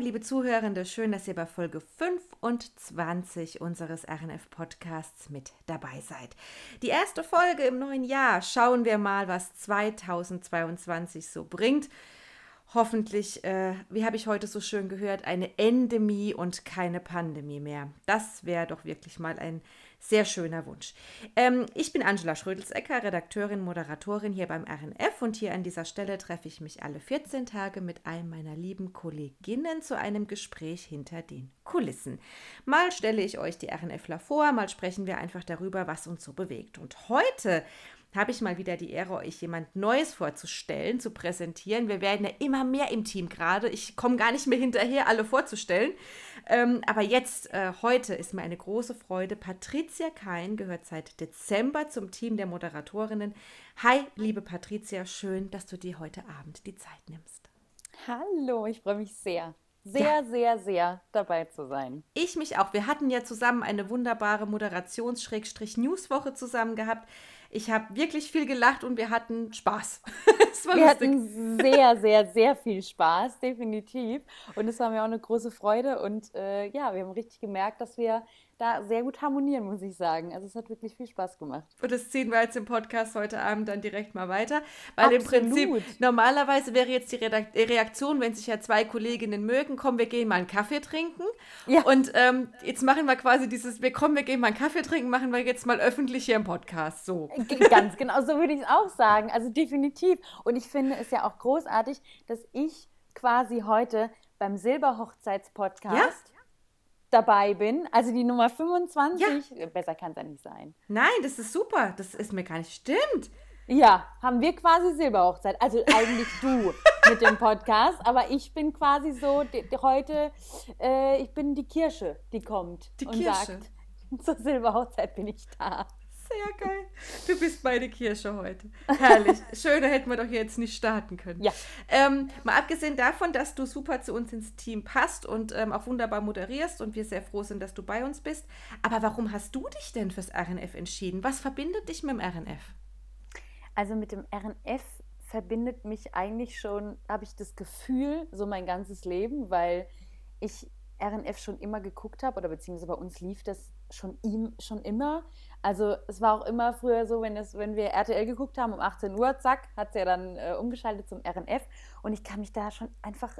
Liebe Zuhörende, schön, dass ihr bei Folge 25 unseres RNF-Podcasts mit dabei seid. Die erste Folge im neuen Jahr. Schauen wir mal, was 2022 so bringt. Hoffentlich, äh, wie habe ich heute so schön gehört, eine Endemie und keine Pandemie mehr. Das wäre doch wirklich mal ein sehr schöner Wunsch. Ähm, ich bin Angela Schrödelsecker, Redakteurin, Moderatorin hier beim RNF und hier an dieser Stelle treffe ich mich alle 14 Tage mit einem meiner lieben Kolleginnen zu einem Gespräch hinter den Kulissen. Mal stelle ich euch die RNFler vor, mal sprechen wir einfach darüber, was uns so bewegt. Und heute habe ich mal wieder die Ehre, euch jemand Neues vorzustellen, zu präsentieren. Wir werden ja immer mehr im Team gerade. Ich komme gar nicht mehr hinterher, alle vorzustellen. Ähm, aber jetzt, äh, heute ist mir eine große Freude. Patricia Kein gehört seit Dezember zum Team der Moderatorinnen. Hi, liebe Patricia, schön, dass du dir heute Abend die Zeit nimmst. Hallo, ich freue mich sehr sehr, ja. sehr, sehr dabei zu sein. Ich mich auch. Wir hatten ja zusammen eine wunderbare Moderations-Newswoche zusammen gehabt. Ich habe wirklich viel gelacht und wir hatten Spaß. wir lustig. hatten sehr, sehr, sehr viel Spaß, definitiv. Und es war mir auch eine große Freude. Und äh, ja, wir haben richtig gemerkt, dass wir da sehr gut harmonieren, muss ich sagen. Also es hat wirklich viel Spaß gemacht. Und das ziehen wir jetzt im Podcast heute Abend dann direkt mal weiter. Weil Absolut. im Prinzip, normalerweise wäre jetzt die Reaktion, wenn sich ja zwei Kolleginnen mögen, komm, wir gehen mal einen Kaffee trinken. Ja. Und ähm, jetzt machen wir quasi dieses, wir kommen, wir gehen mal einen Kaffee trinken, machen wir jetzt mal öffentlich hier im Podcast. So. Ganz genau, so würde ich es auch sagen. Also definitiv. Und ich finde es ja auch großartig, dass ich quasi heute beim Silberhochzeitspodcast ja? Dabei bin. Also die Nummer 25. Ja. Besser kann es ja nicht sein. Nein, das ist super. Das ist mir gar nicht stimmt. Ja, haben wir quasi Silberhochzeit. Also eigentlich du mit dem Podcast, aber ich bin quasi so die, die, heute, äh, ich bin die Kirsche, die kommt die und Kirsche. sagt, zur Silberhochzeit bin ich da. Sehr geil. Du bist meine Kirsche heute. Herrlich. Schöner hätten wir doch jetzt nicht starten können. Ja. Ähm, mal abgesehen davon, dass du super zu uns ins Team passt und ähm, auch wunderbar moderierst und wir sehr froh sind, dass du bei uns bist. Aber warum hast du dich denn fürs RNF entschieden? Was verbindet dich mit dem RNF? Also mit dem RNF verbindet mich eigentlich schon, habe ich das Gefühl, so mein ganzes Leben, weil ich RNF schon immer geguckt habe oder beziehungsweise bei uns lief das schon, ihm, schon immer. Also es war auch immer früher so, wenn, es, wenn wir RTL geguckt haben um 18 Uhr, zack, hat es ja dann äh, umgeschaltet zum RNF. Und ich kann mich da schon einfach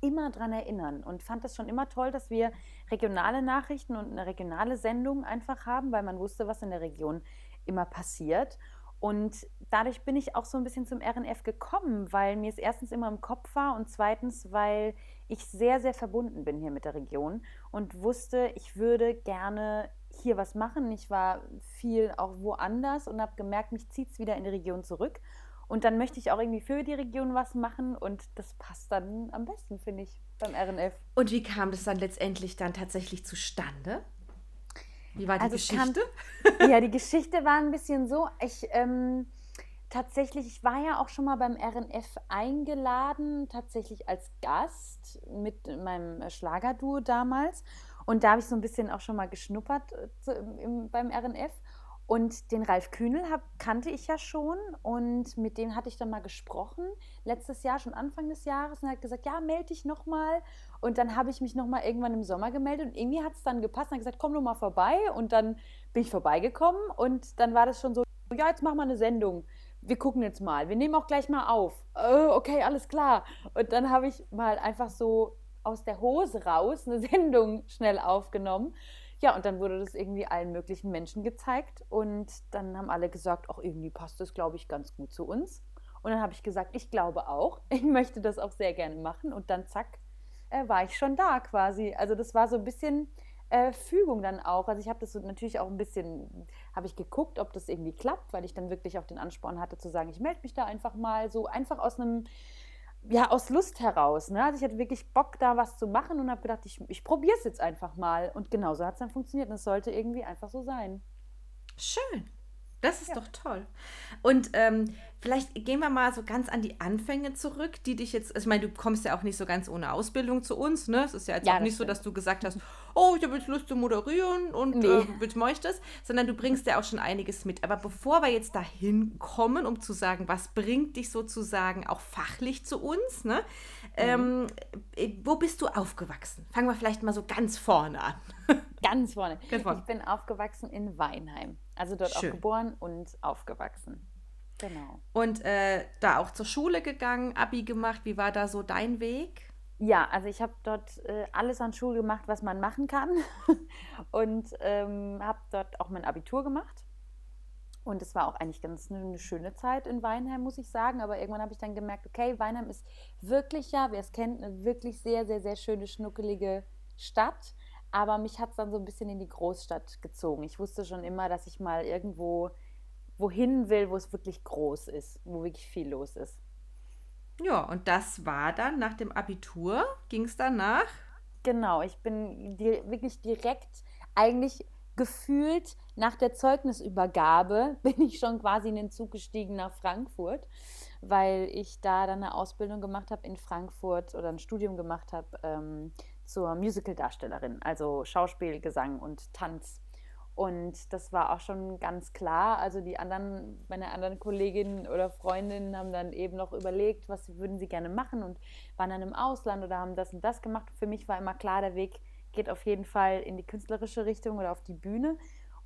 immer dran erinnern und fand das schon immer toll, dass wir regionale Nachrichten und eine regionale Sendung einfach haben, weil man wusste, was in der Region immer passiert. Und dadurch bin ich auch so ein bisschen zum RNF gekommen, weil mir es erstens immer im Kopf war und zweitens, weil ich sehr, sehr verbunden bin hier mit der Region und wusste, ich würde gerne hier was machen. Ich war viel auch woanders und habe gemerkt, mich zieht es wieder in die Region zurück. Und dann möchte ich auch irgendwie für die Region was machen und das passt dann am besten, finde ich, beim RNF. Und wie kam das dann letztendlich dann tatsächlich zustande? Wie war die also Geschichte? Kann, ja, die Geschichte war ein bisschen so, ich ähm, tatsächlich, ich war ja auch schon mal beim RNF eingeladen, tatsächlich als Gast mit meinem Schlagerduo damals. Und da habe ich so ein bisschen auch schon mal geschnuppert äh, im, beim RNF. Und den Ralf Kühnel hab, kannte ich ja schon und mit dem hatte ich dann mal gesprochen, letztes Jahr, schon Anfang des Jahres, und er hat gesagt, ja, melde dich nochmal. Und dann habe ich mich nochmal irgendwann im Sommer gemeldet und irgendwie hat es dann gepasst und hat gesagt, komm doch mal vorbei. Und dann bin ich vorbeigekommen und dann war das schon so, ja, jetzt machen wir eine Sendung. Wir gucken jetzt mal, wir nehmen auch gleich mal auf. Oh, okay, alles klar. Und dann habe ich mal einfach so aus der Hose raus eine Sendung schnell aufgenommen ja, und dann wurde das irgendwie allen möglichen Menschen gezeigt und dann haben alle gesagt, auch irgendwie passt das, glaube ich, ganz gut zu uns. Und dann habe ich gesagt, ich glaube auch, ich möchte das auch sehr gerne machen und dann zack, äh, war ich schon da quasi. Also das war so ein bisschen äh, Fügung dann auch. Also ich habe das so natürlich auch ein bisschen, habe ich geguckt, ob das irgendwie klappt, weil ich dann wirklich auch den Ansporn hatte zu sagen, ich melde mich da einfach mal so einfach aus einem ja, aus Lust heraus. Ne? Also ich hatte wirklich Bock, da was zu machen und habe gedacht, ich, ich probiere es jetzt einfach mal. Und genauso hat es dann funktioniert. Und es sollte irgendwie einfach so sein. Schön. Das ist ja. doch toll. Und ähm, vielleicht gehen wir mal so ganz an die Anfänge zurück, die dich jetzt, also ich meine, du kommst ja auch nicht so ganz ohne Ausbildung zu uns, ne? Es ist ja jetzt ja, auch nicht stimmt. so, dass du gesagt hast, oh, ich habe jetzt Lust zu moderieren und Nee. äh, ich das, sondern du bringst ja auch schon einiges mit. Aber bevor wir jetzt dahin kommen, um zu sagen, was bringt dich sozusagen auch fachlich zu uns, ne? Ähm, äh, wo bist du aufgewachsen? Fangen wir vielleicht mal so ganz vorne an. Ganz vorne. Ganz vorne. Ich bin aufgewachsen in Weinheim. Also dort Schön. auch geboren und aufgewachsen. Genau. Und äh, da auch zur Schule gegangen, Abi gemacht. Wie war da so dein Weg? Ja, also ich habe dort äh, alles an Schule gemacht, was man machen kann. und ähm, habe dort auch mein Abitur gemacht. Und es war auch eigentlich ganz eine, eine schöne Zeit in Weinheim, muss ich sagen. Aber irgendwann habe ich dann gemerkt, okay, Weinheim ist wirklich, ja, wer es kennt, eine wirklich sehr, sehr, sehr schöne, schnuckelige Stadt. Aber mich hat es dann so ein bisschen in die Großstadt gezogen. Ich wusste schon immer, dass ich mal irgendwo wohin will, wo es wirklich groß ist, wo wirklich viel los ist. Ja, und das war dann nach dem Abitur, ging es danach? Genau, ich bin di wirklich direkt, eigentlich gefühlt nach der Zeugnisübergabe, bin ich schon quasi in den Zug gestiegen nach Frankfurt, weil ich da dann eine Ausbildung gemacht habe in Frankfurt oder ein Studium gemacht habe ähm, zur Musical-Darstellerin, also Schauspiel, Gesang und Tanz. Und das war auch schon ganz klar. Also die anderen, meine anderen Kolleginnen oder Freundinnen haben dann eben noch überlegt, was würden sie gerne machen und waren dann im Ausland oder haben das und das gemacht. Für mich war immer klar, der Weg geht auf jeden Fall in die künstlerische Richtung oder auf die Bühne.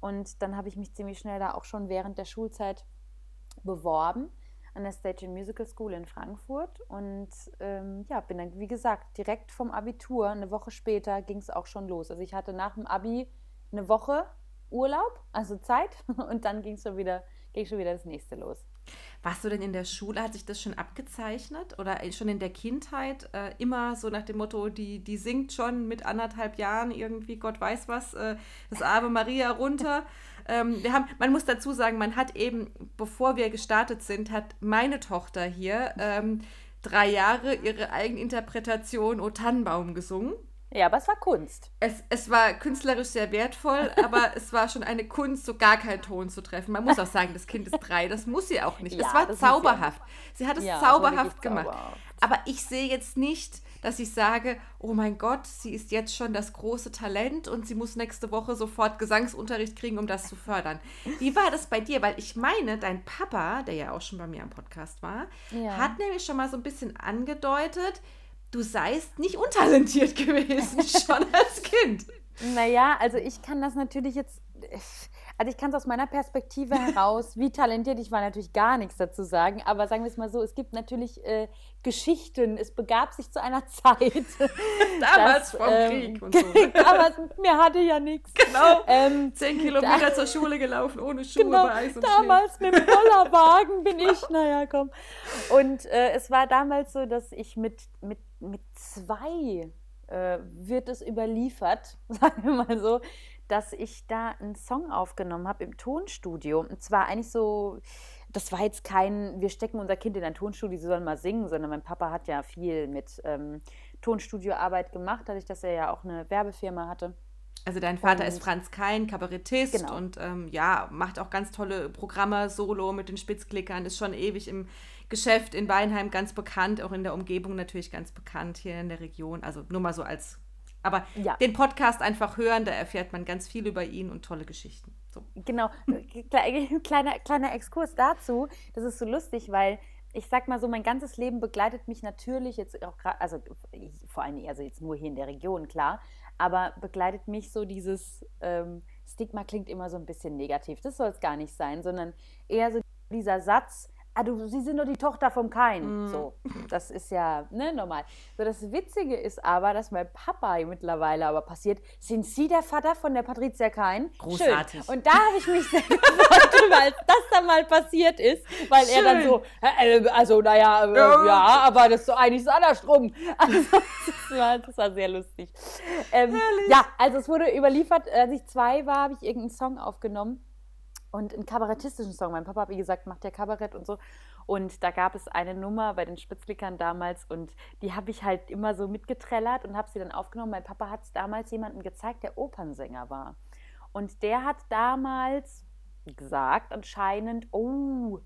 Und dann habe ich mich ziemlich schnell da auch schon während der Schulzeit beworben an der Stage and Musical School in Frankfurt und ähm, ja, bin dann, wie gesagt, direkt vom Abitur, eine Woche später ging es auch schon los. Also ich hatte nach dem Abi eine Woche Urlaub, also Zeit, und dann ging schon wieder, ging schon wieder das nächste los. Warst du denn in der Schule, hat sich das schon abgezeichnet oder schon in der Kindheit äh, immer so nach dem Motto, die, die singt schon mit anderthalb Jahren irgendwie, Gott weiß was, äh, das Ave Maria runter? ähm, wir haben, man muss dazu sagen, man hat eben, bevor wir gestartet sind, hat meine Tochter hier ähm, drei Jahre ihre Eigeninterpretation O Tannenbaum gesungen. Ja, aber es war Kunst. Es, es war künstlerisch sehr wertvoll, aber es war schon eine Kunst, so gar keinen Ton zu treffen. Man muss auch sagen, das Kind ist drei, das muss sie auch nicht. Ja, es war muss sie zauberhaft. Sie hat es Ja, zauberhaft gemacht. zauberhaft. Aber ich sehe jetzt nicht, dass ich sage, oh mein Gott, sie ist jetzt schon das große Talent und sie muss nächste Woche sofort Gesangsunterricht kriegen, um das zu fördern. Wie war das bei dir? Weil ich meine, dein Papa, der ja auch schon bei mir am Podcast war, Ja. hat nämlich schon mal so ein bisschen angedeutet, du seist nicht untalentiert gewesen, schon als Kind. Naja, also ich kann das natürlich jetzt, also ich kann es aus meiner Perspektive heraus, wie talentiert ich war, natürlich gar nichts dazu sagen. Aber sagen wir es mal so, es gibt natürlich äh, Geschichten. Es begab sich zu einer Zeit. Damals dass, vom ähm, Krieg und so. damals, mir hatte ja nichts. Genau. Ähm, Zehn Kilometer zur Schule gelaufen, ohne Schuhe Genau, bei Eis und damals mit dem Bollerwagen bin ich, naja, komm. Und äh, es war damals so, dass ich mit, mit, mit zwei äh, wird es überliefert, sagen wir mal so, dass ich da einen Song aufgenommen habe im Tonstudio. Und zwar eigentlich so, das war jetzt kein, wir stecken unser Kind in ein Tonstudio, sie sollen mal singen, sondern mein Papa hat ja viel mit ähm, Tonstudioarbeit gemacht, dadurch, dass er ja auch eine Werbefirma hatte. Also dein Vater Und- ist Franz Kein, Kabarettist Genau. und ähm, ja, macht auch ganz tolle Programme, Solo mit den Spitzklickern, ist schon ewig im Geschäft in Weinheim ganz bekannt, auch in der Umgebung natürlich ganz bekannt hier in der Region. Also nur mal so als, aber Ja. den Podcast einfach hören, da erfährt man ganz viel über ihn und tolle Geschichten. So. Genau, Kle- kleiner, kleiner Exkurs dazu. Das ist so lustig, weil ich sag mal so, mein ganzes Leben begleitet mich natürlich jetzt auch gerade, also vor allem, also jetzt nur hier in der Region, klar, aber begleitet mich so dieses ähm, Stigma klingt immer so ein bisschen negativ. Das soll es gar nicht sein, sondern eher so dieser Satz, ah, du, Sie sind doch die Tochter vom Kain. Mm. So, das ist ja ne, normal. So, das Witzige ist aber, dass mein Papa mittlerweile aber passiert, sind Sie der Vater von der Patricia Kain? Großartig. Schön. Und da habe ich mich sehr gefreut, drüber, als das dann mal passiert ist, weil er dann Schön. so, äh, also naja, äh, Ja. ja, aber das ist doch eigentlich so andersrum. Also, das, war, das war sehr lustig. Ähm, ja, also es wurde überliefert, als ich zwei war, habe ich irgendeinen Song aufgenommen und einen kabarettistischen Song. Mein Papa, wie gesagt, macht ja Kabarett und so. Und da gab es eine Nummer bei den Spitzklickern damals und die habe ich halt immer so mitgetrellert und habe sie dann aufgenommen. Mein Papa hat es damals jemandem gezeigt, der Opernsänger war. Und der hat damals gesagt, anscheinend, oh,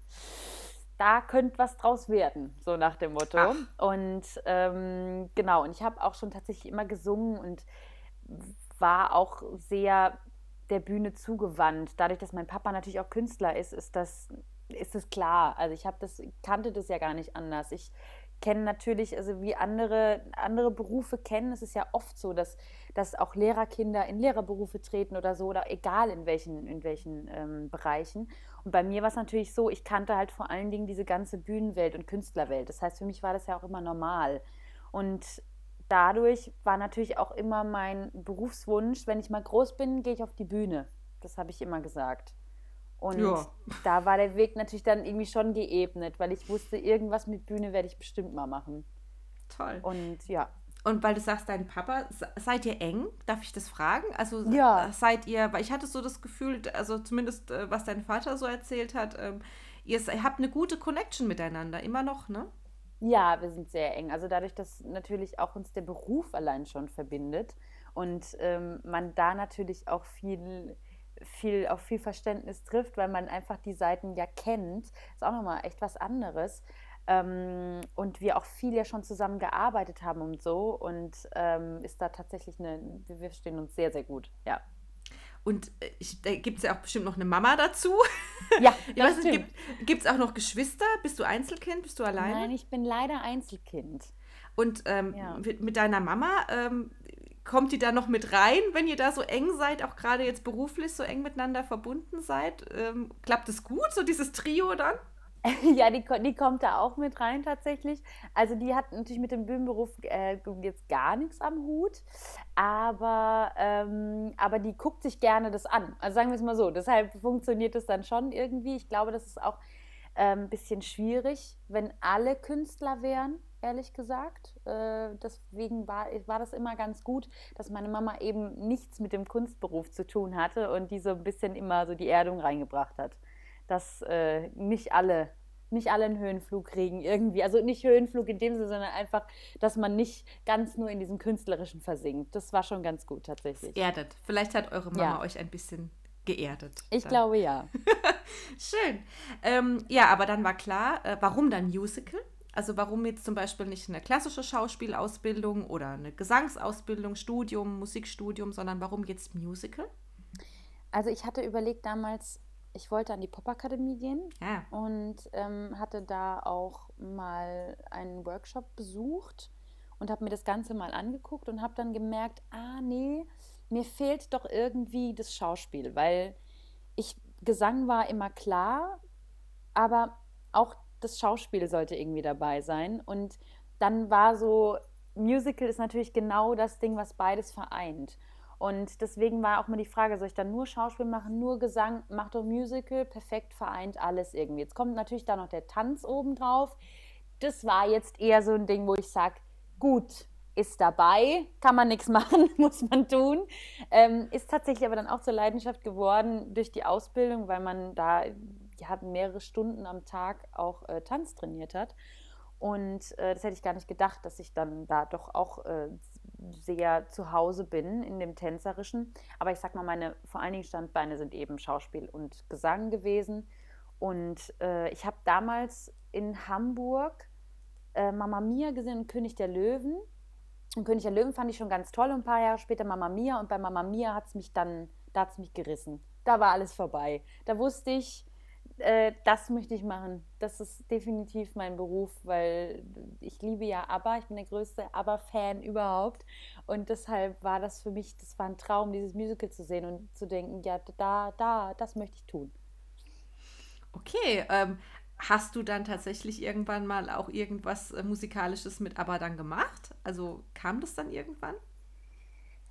da könnte was draus werden, so nach dem Motto. Ach. Und ähm, genau, und ich habe auch schon tatsächlich immer gesungen und war auch sehr der Bühne zugewandt. Dadurch, dass mein Papa natürlich auch Künstler ist, ist das, ist das klar. Also ich habe das, kannte das ja gar nicht anders. Ich kenne natürlich, also wie andere, andere Berufe kennen, es ist ja oft so, dass, dass auch Lehrerkinder in Lehrerberufe treten oder so, oder egal in welchen, in welchen ähm, Bereichen. Und bei mir war es natürlich so, ich kannte halt vor allen Dingen diese ganze Bühnenwelt und Künstlerwelt. Das heißt, für mich war das ja auch immer normal. Und dadurch war natürlich auch immer mein Berufswunsch, wenn ich mal groß bin, gehe ich auf die Bühne. Das habe ich immer gesagt. Und ja. da war der Weg natürlich dann irgendwie schon geebnet, weil ich wusste, irgendwas mit Bühne werde ich bestimmt mal machen. Toll. Und ja. Und weil du sagst, dein Papa, seid ihr eng? Darf ich das fragen? Also ja. seid ihr, weil ich hatte so das Gefühl, also zumindest äh, was dein Vater so erzählt hat, ähm, ihr habt eine gute Connection miteinander, immer noch, ne? Ja, wir sind sehr eng. Also dadurch, dass natürlich auch uns der Beruf allein schon verbindet und ähm, man da natürlich auch viel viel, auf viel Verständnis trifft, weil man einfach die Seiten ja kennt. Ist auch nochmal echt was anderes. Ähm, und wir auch viel ja schon zusammen gearbeitet haben und so. Und ähm, ist da tatsächlich eine, wir stehen uns sehr, sehr gut, ja. Und äh, ich, da gibt es ja auch bestimmt noch eine Mama dazu. Ja, das weiß, gibt es auch noch Geschwister? Bist du Einzelkind? Bist du alleine? Nein, ich bin leider Einzelkind. Und ähm, ja. mit, mit, deiner Mama, ähm, kommt die da noch mit rein, wenn ihr da so eng seid, auch gerade jetzt beruflich so eng miteinander verbunden seid? Ähm, klappt es gut, so dieses Trio dann? ja, die, die kommt da auch mit rein tatsächlich. Also die hat natürlich mit dem Bühnenberuf äh, jetzt gar nichts am Hut, aber, ähm, aber die guckt sich gerne das an. Also sagen wir es mal so. Deshalb funktioniert es dann schon irgendwie. Ich glaube, das ist auch ein ähm, bisschen schwierig, wenn alle Künstler wären ehrlich gesagt. Äh, deswegen war, war das immer ganz gut, dass meine Mama eben nichts mit dem Kunstberuf zu tun hatte und die so ein bisschen immer so die Erdung reingebracht hat. Dass äh, nicht alle nicht alle einen Höhenflug kriegen irgendwie. Also nicht Höhenflug in dem Sinne, sondern einfach, dass man nicht ganz nur in diesem Künstlerischen versinkt. Das war schon ganz gut tatsächlich. Erdet. Vielleicht hat eure Mama ja. euch ein bisschen geerdet. Ich dann. glaube ja. Schön. Ähm, ja, aber dann war klar, äh, warum dann Musical? Also warum jetzt zum Beispiel nicht eine klassische Schauspielausbildung oder eine Gesangsausbildung, Studium, Musikstudium, sondern warum jetzt Musical? Also ich hatte überlegt damals, ich wollte an die Popakademie gehen ja. und ähm, hatte da auch mal einen Workshop besucht und habe mir das Ganze mal angeguckt und habe dann gemerkt, ah nee, mir fehlt doch irgendwie das Schauspiel, weil ich Gesang war immer klar, aber auch das Schauspiel sollte irgendwie dabei sein. Und dann war so, Musical ist natürlich genau das Ding, was beides vereint. Und deswegen war auch mal die Frage, soll ich dann nur Schauspiel machen, nur Gesang, mach doch Musical, perfekt vereint alles irgendwie. Jetzt kommt natürlich da noch der Tanz obendrauf. Das war jetzt eher so ein Ding, wo ich sage, gut, ist dabei, kann man nichts machen, muss man tun. Ähm, ist tatsächlich aber dann auch zur Leidenschaft geworden durch die Ausbildung, weil man da ja, mehrere Stunden am Tag auch äh, Tanz trainiert hat. Und äh, das hätte ich gar nicht gedacht, dass ich dann da doch auch äh, sehr zu Hause bin in dem Tänzerischen. Aber ich sag mal, meine vor allen Dingen Standbeine sind eben Schauspiel und Gesang gewesen. Und äh, ich habe damals in Hamburg äh, Mama Mia gesehen, König der Löwen. Und König der Löwen fand ich schon ganz toll. Und ein paar Jahre später Mama Mia. Und bei Mama Mia hat es mich dann, da hat mich gerissen. Da war alles vorbei. Da wusste ich, äh, das möchte ich machen. Das ist definitiv mein Beruf, weil ich liebe ja ABBA. Ich bin der größte ABBA-Fan überhaupt. Und deshalb war das für mich, das war ein Traum, dieses Musical zu sehen und zu denken, ja, da, da, das möchte ich tun. Okay, ähm, hast du dann tatsächlich irgendwann mal auch irgendwas äh, Musikalisches mit ABBA dann gemacht? Also kam das dann irgendwann?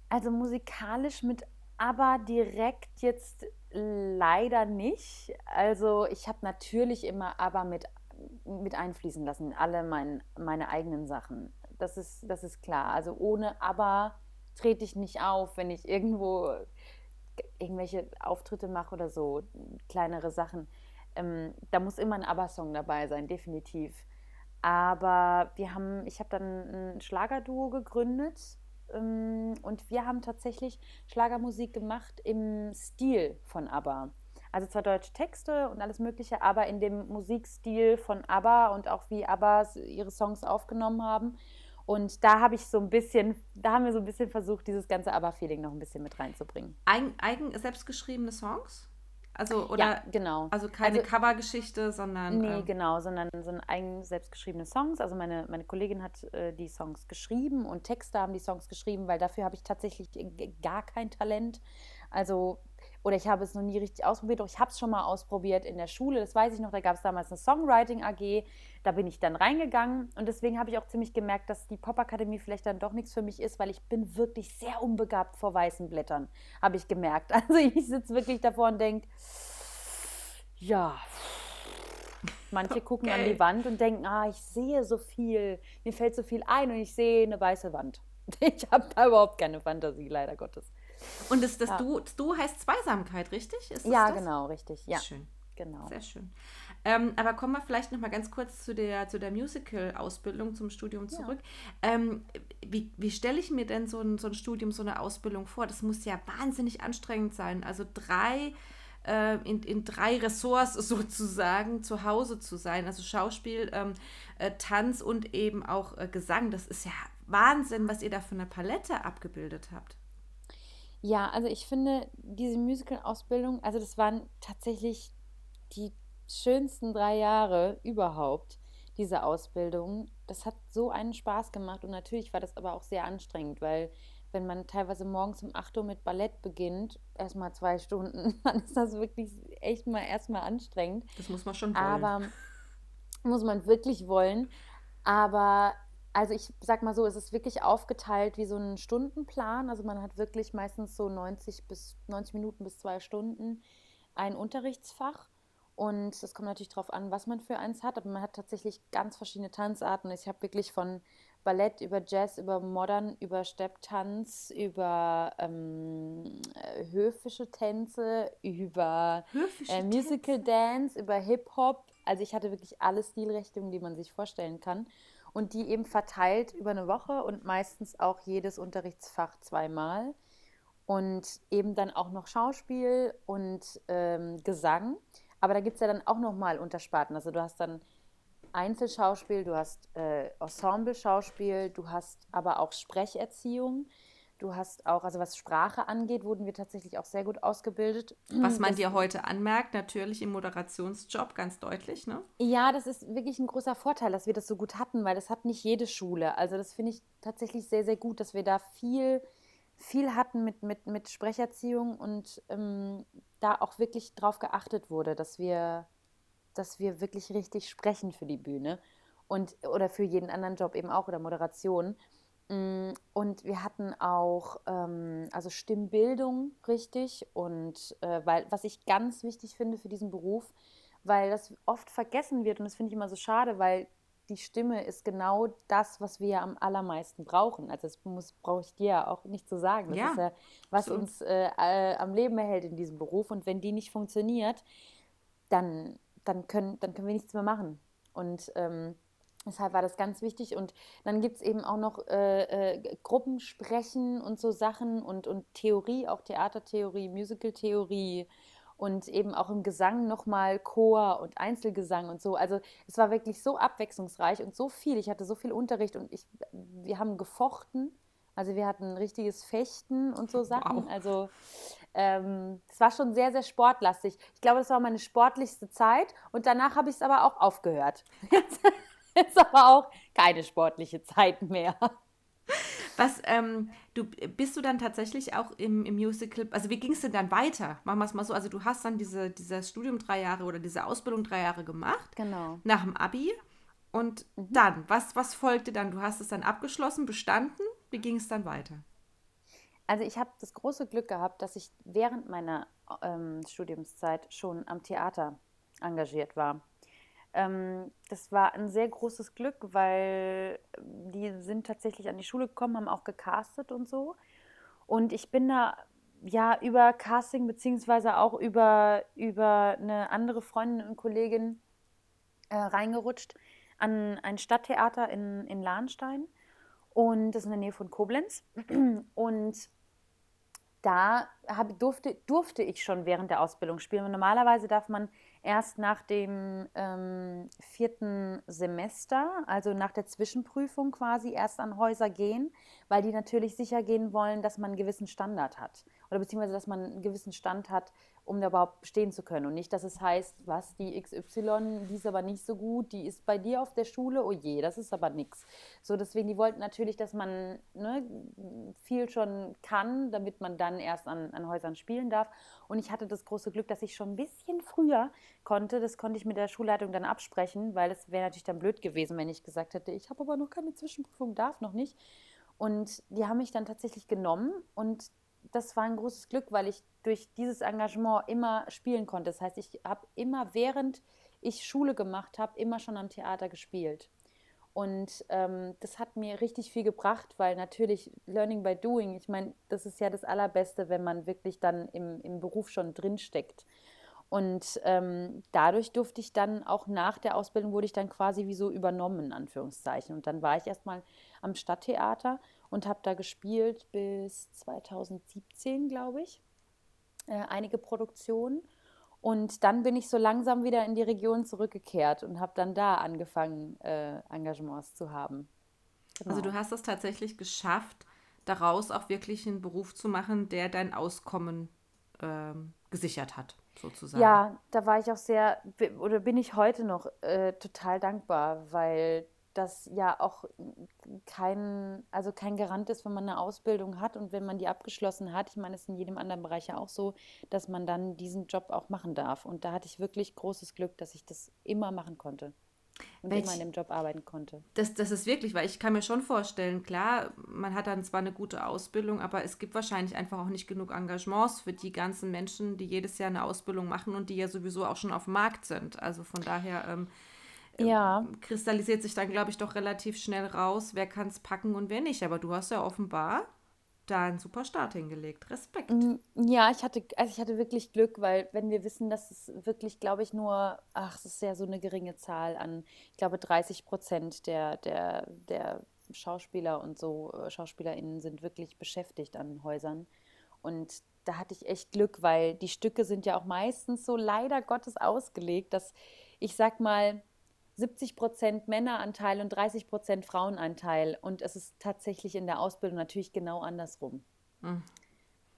Also musikalisch mit ABBA direkt jetzt leider nicht. Also ich habe natürlich immer aber mit, mit einfließen lassen, alle mein, meine eigenen Sachen. Das ist, das ist klar. Also ohne aber trete ich nicht auf, wenn ich irgendwo irgendwelche Auftritte mache oder so, kleinere Sachen. Ähm, da muss immer ein ABBA-Song dabei sein, definitiv. Aber wir haben, ich habe dann ein Schlagerduo gegründet und wir haben tatsächlich Schlagermusik gemacht im Stil von ABBA. Also zwar deutsche Texte und alles Mögliche, aber in dem Musikstil von ABBA und auch wie ABBA ihre Songs aufgenommen haben. Und da habe ich so ein bisschen, da haben wir so ein bisschen versucht, dieses ganze Aber-Feeling noch ein bisschen mit reinzubringen. Eigen, eigen selbstgeschriebene Songs? Also, oder, ja, genau. Also keine also, Covergeschichte, sondern. Nee, ähm, genau, sondern sind eigen selbstgeschriebene Songs. Also meine, meine Kollegin hat äh, die Songs geschrieben und Texte haben die Songs geschrieben, weil dafür habe ich tatsächlich gar kein Talent. Also oder ich habe es noch nie richtig ausprobiert, doch ich habe es schon mal ausprobiert in der Schule, das weiß ich noch, da gab es damals eine Songwriting AG, da bin ich dann reingegangen und deswegen habe ich auch ziemlich gemerkt, dass die Popakademie vielleicht dann doch nichts für mich ist, weil ich bin wirklich sehr unbegabt vor weißen Blättern, habe ich gemerkt. Also ich sitze wirklich davor und denke, ja, Manche gucken okay. an die Wand und denken, ah, ich sehe so viel, mir fällt so viel ein und ich sehe eine weiße Wand. Ich habe da überhaupt keine Fantasie, leider Gottes. Und das, das, ja. du, das Du heißt Zweisamkeit, richtig? ja, das? genau, richtig. Ja. Schön. Genau. Sehr schön. Ähm, aber kommen wir vielleicht noch mal ganz kurz zu der, zu der Musical-Ausbildung, zum Studium zurück. Ja. Ähm, wie wie stelle ich mir denn so ein, so ein Studium, so eine Ausbildung vor? Das muss ja wahnsinnig anstrengend sein. Also drei, äh, in, in drei Ressorts sozusagen zu Hause zu sein. Also Schauspiel, ähm, äh, Tanz und eben auch äh, Gesang. Das ist ja Wahnsinn, was ihr da für eine Palette abgebildet habt. Ja, also ich finde, diese Musical-Ausbildung, also das waren tatsächlich die schönsten drei Jahre überhaupt, diese Ausbildung. Das hat so einen Spaß gemacht und natürlich war das aber auch sehr anstrengend, weil wenn man teilweise morgens um 8 Uhr mit Ballett beginnt, erstmal zwei Stunden, dann ist das wirklich echt mal erstmal anstrengend. Das muss man schon wollen. Aber muss man wirklich wollen. Aber also ich sag mal so, es ist wirklich aufgeteilt wie so ein Stundenplan. Also man hat wirklich meistens so 90 bis 90 Minuten bis zwei Stunden ein Unterrichtsfach. Und es kommt natürlich darauf an, was man für eins hat. Aber man hat tatsächlich ganz verschiedene Tanzarten. Ich habe wirklich von Ballett über Jazz, über Modern, über Stepptanz, über ähm, äh, höfische Tänze, über äh, Musical Tänze. Dance, über Hip-Hop. Also ich hatte wirklich alle Stilrichtungen, die man sich vorstellen kann und die eben verteilt über eine Woche und meistens auch jedes Unterrichtsfach zweimal und eben dann auch noch Schauspiel und ähm, Gesang. Aber da gibt es ja dann auch nochmal Untersparten. Also du hast dann Einzelschauspiel, du hast äh, Ensemble-Schauspiel, du hast aber auch Sprecherziehung. Du hast auch, also was Sprache angeht, wurden wir tatsächlich auch sehr gut ausgebildet. Was man das, dir heute anmerkt, natürlich im Moderationsjob ganz deutlich, ne? Ja, das ist wirklich ein großer Vorteil, dass wir das so gut hatten, weil das hat nicht jede Schule. Also das finde ich tatsächlich sehr, sehr gut, dass wir da viel, viel hatten mit, mit, mit Sprecherziehung und ähm, da auch wirklich drauf geachtet wurde, dass wir, dass wir wirklich richtig sprechen für die Bühne und oder für jeden anderen Job eben auch oder Moderation. Mm, und wir hatten auch ähm, also Stimmbildung richtig und äh, weil was ich ganz wichtig finde für diesen Beruf, weil das oft vergessen wird und das finde ich immer so schade, weil die Stimme ist genau das, was wir am allermeisten brauchen. Also das muss brauche ich dir ja auch nicht zu sagen. Das ja, ist ja, was so. uns äh, äh, am Leben erhält in diesem Beruf. Und wenn die nicht funktioniert, dann, dann, können, dann können wir nichts mehr machen. Und ähm, Deshalb war das ganz wichtig. Und dann gibt es eben auch noch äh, äh, Gruppensprechen und so Sachen und, und Theorie, auch Theatertheorie, Musicaltheorie und eben auch im Gesang nochmal Chor und Einzelgesang und so. Also es war wirklich so abwechslungsreich und so viel. Ich hatte so viel Unterricht und ich, wir haben gefochten. Also wir hatten richtiges Fechten und so Sachen. Wow. Also ähm, es war schon sehr, sehr sportlastig. Ich glaube, das war meine sportlichste Zeit und danach habe ich es aber auch aufgehört. ist aber auch keine sportliche Zeit mehr. Was, ähm, du bist du dann tatsächlich auch im, im Musical, also wie ging es denn dann weiter? Machen wir es mal so, also du hast dann diese, dieses Studium drei Jahre oder diese Ausbildung drei Jahre gemacht. Genau. Nach dem Abi. Und mhm. dann, was, was folgte dann? Du hast es dann abgeschlossen, bestanden. Wie ging es dann weiter? Also ich habe das große Glück gehabt, dass ich während meiner ähm, Studiumszeit schon am Theater engagiert war. Ähm, das war ein sehr großes Glück, weil die sind tatsächlich an die Schule gekommen, haben auch gecastet und so. Und ich bin da ja über Casting beziehungsweise auch über, über eine andere Freundin und Kollegin äh, reingerutscht an ein Stadttheater in, in Lahnstein. Und das ist in der Nähe von Koblenz. Und da hab, durfte, durfte ich schon während der Ausbildung spielen. Und normalerweise darf man erst nach dem ähm, vierten Semester, also nach der Zwischenprüfung quasi, erst an Häuser gehen, weil die natürlich sicher gehen wollen, dass man einen gewissen Standard hat. Oder beziehungsweise, dass man einen gewissen Stand hat, um da überhaupt bestehen zu können. Und nicht, dass es heißt, was, die XY, die ist aber nicht so gut, die ist bei dir auf der Schule, oh je, das ist aber nichts. So, deswegen, die wollten natürlich, dass man ne, viel schon kann, damit man dann erst an, an Häusern spielen darf. Und ich hatte das große Glück, dass ich schon ein bisschen früher konnte. Das konnte ich mit der Schulleitung dann absprechen, weil es wäre natürlich dann blöd gewesen, wenn ich gesagt hätte, ich habe aber noch keine Zwischenprüfung, darf noch nicht. Und die haben mich dann tatsächlich genommen und das war ein großes Glück, weil ich durch dieses Engagement immer spielen konnte. Das heißt, ich habe immer, während ich Schule gemacht habe, immer schon am Theater gespielt. Und ähm, das hat mir richtig viel gebracht, weil natürlich Learning by Doing, ich meine, das ist ja das Allerbeste, wenn man wirklich dann im, im Beruf schon drinsteckt. Und ähm, dadurch durfte ich dann auch nach der Ausbildung, wurde ich dann quasi wie so übernommen, in Anführungszeichen. Und dann war ich erstmal am Stadttheater und habe da gespielt bis 2017, glaube ich, äh, einige Produktionen. Und dann bin ich so langsam wieder in die Region zurückgekehrt und habe dann da angefangen, äh, Engagements zu haben. Genau. Also du hast es tatsächlich geschafft, daraus auch wirklich einen Beruf zu machen, der dein Auskommen ähm, gesichert hat, sozusagen. Ja, da war ich auch sehr, oder bin ich heute noch äh, total dankbar, weil das ja auch kein, also kein Garant ist, wenn man eine Ausbildung hat und wenn man die abgeschlossen hat. Ich meine, es ist in jedem anderen Bereich ja auch so, dass man dann diesen Job auch machen darf. Und da hatte ich wirklich großes Glück, dass ich das immer machen konnte. Und Welch, immer in dem Job arbeiten konnte. Das, das ist wirklich, weil ich kann mir schon vorstellen, klar, man hat dann zwar eine gute Ausbildung, aber es gibt wahrscheinlich einfach auch nicht genug Engagements für die ganzen Menschen, die jedes Jahr eine Ausbildung machen und die ja sowieso auch schon auf dem Markt sind. Also von daher ähm, ja. kristallisiert sich dann, glaube ich, doch relativ schnell raus, wer kann es packen und wer nicht. Aber du hast ja offenbar da einen super Start hingelegt. Respekt. Ja, ich hatte, also ich hatte wirklich Glück, weil wenn wir wissen, dass es wirklich, glaube ich, nur, ach, es ist ja so eine geringe Zahl an, ich glaube, 30 Prozent der, der, der Schauspieler und so, äh, SchauspielerInnen sind wirklich beschäftigt an Häusern. Und da hatte ich echt Glück, weil die Stücke sind ja auch meistens so leider Gottes ausgelegt, dass ich sag mal, 70 Prozent Männeranteil und 30 Prozent Frauenanteil. Und es ist tatsächlich in der Ausbildung natürlich genau andersrum. Mhm.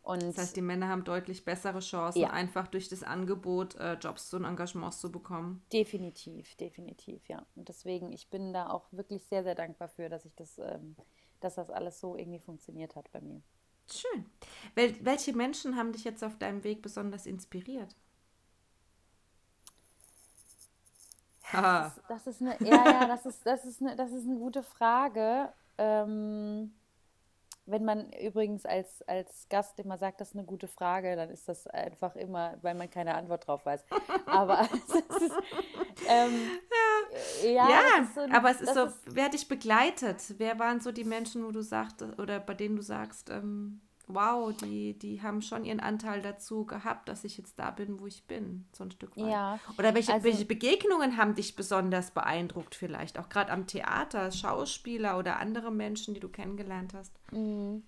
Und das heißt, die Männer haben deutlich bessere Chancen, ja. einfach durch das Angebot äh, Jobs und Engagements zu bekommen. Definitiv, definitiv, ja. Und deswegen, ich bin da auch wirklich sehr, sehr dankbar für, dass ich das, ähm, dass das alles so irgendwie funktioniert hat bei mir. Schön. Wel welche Menschen haben dich jetzt auf deinem Weg besonders inspiriert? Das ist, das ist, eine, ja, ja, das ist, das ist, eine, das ist eine gute Frage. Ähm, wenn man übrigens als, als Gast immer sagt, das ist eine gute Frage, dann ist das einfach immer, weil man keine Antwort drauf weiß. Aber es ist, ähm, ja, ja ist so, aber es ist so, ist, wer hat dich begleitet? Wer waren so die Menschen, wo du sagst, oder bei denen du sagst, ähm, wow, die, die haben schon ihren Anteil dazu gehabt, dass ich jetzt da bin, wo ich bin, so ein Stück weit. Ja, Oder welche, also, welche Begegnungen haben dich besonders beeindruckt vielleicht? Auch gerade am Theater, Schauspieler oder andere Menschen, die du kennengelernt hast? Mhm.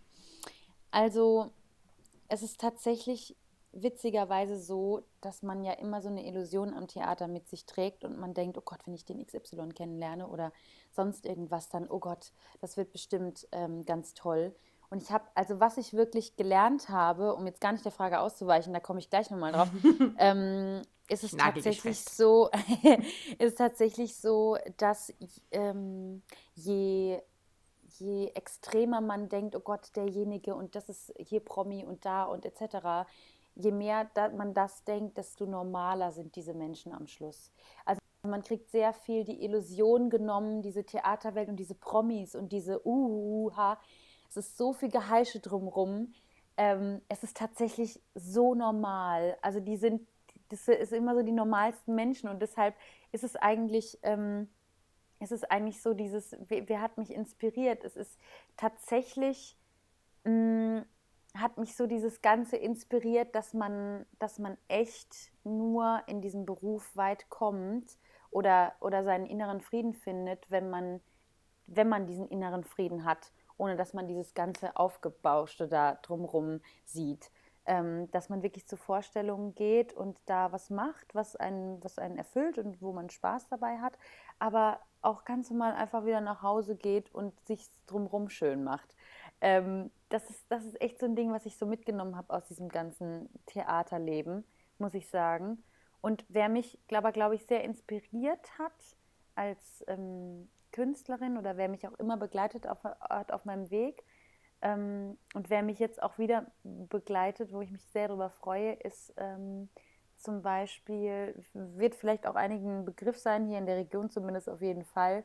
Also es ist tatsächlich witzigerweise so, dass man ja immer so eine Illusion am Theater mit sich trägt und man denkt, oh Gott, wenn ich den XY kennenlerne oder sonst irgendwas, dann, oh Gott, das wird bestimmt ähm, ganz toll. Und ich habe, also was ich wirklich gelernt habe, um jetzt gar nicht der Frage auszuweichen, da komme ich gleich nochmal drauf, ähm, ist es tatsächlich so, ist tatsächlich so, dass ähm, je, je extremer man denkt, oh Gott, derjenige und das ist hier Promi und da und etc., je mehr man das denkt, desto normaler sind diese Menschen am Schluss. Also man kriegt sehr viel die Illusion genommen, diese Theaterwelt und diese Promis und diese Uha, es ist so viel Geheische drumherum. Ähm, es ist tatsächlich so normal. Also die sind, das ist immer so die normalsten Menschen und deshalb ist es eigentlich, ähm, ist es eigentlich so dieses, wer, wer, hat mich inspiriert? Es ist tatsächlich, mh, mm, hat mich so dieses Ganze inspiriert, dass man, dass man echt nur in diesem Beruf weit kommt oder, oder seinen inneren Frieden findet, wenn man, wenn man diesen inneren Frieden hat ohne dass man dieses ganze Aufgebauschte da drumrum sieht. Ähm, dass man wirklich zu Vorstellungen geht und da was macht, was einen, was einen erfüllt und wo man Spaß dabei hat, aber auch ganz normal einfach wieder nach Hause geht und sich drumrum schön macht. Ähm, das, ist, das ist echt so ein Ding, was ich so mitgenommen habe aus diesem ganzen Theaterleben, muss ich sagen. Und wer mich, glaube glaub ich, sehr inspiriert hat als ähm, Künstlerin oder wer mich auch immer begleitet auf, hat auf meinem Weg ähm, und wer mich jetzt auch wieder begleitet, wo ich mich sehr darüber freue, ist ähm, zum Beispiel, wird vielleicht auch einigen Begriff sein, hier in der Region zumindest auf jeden Fall,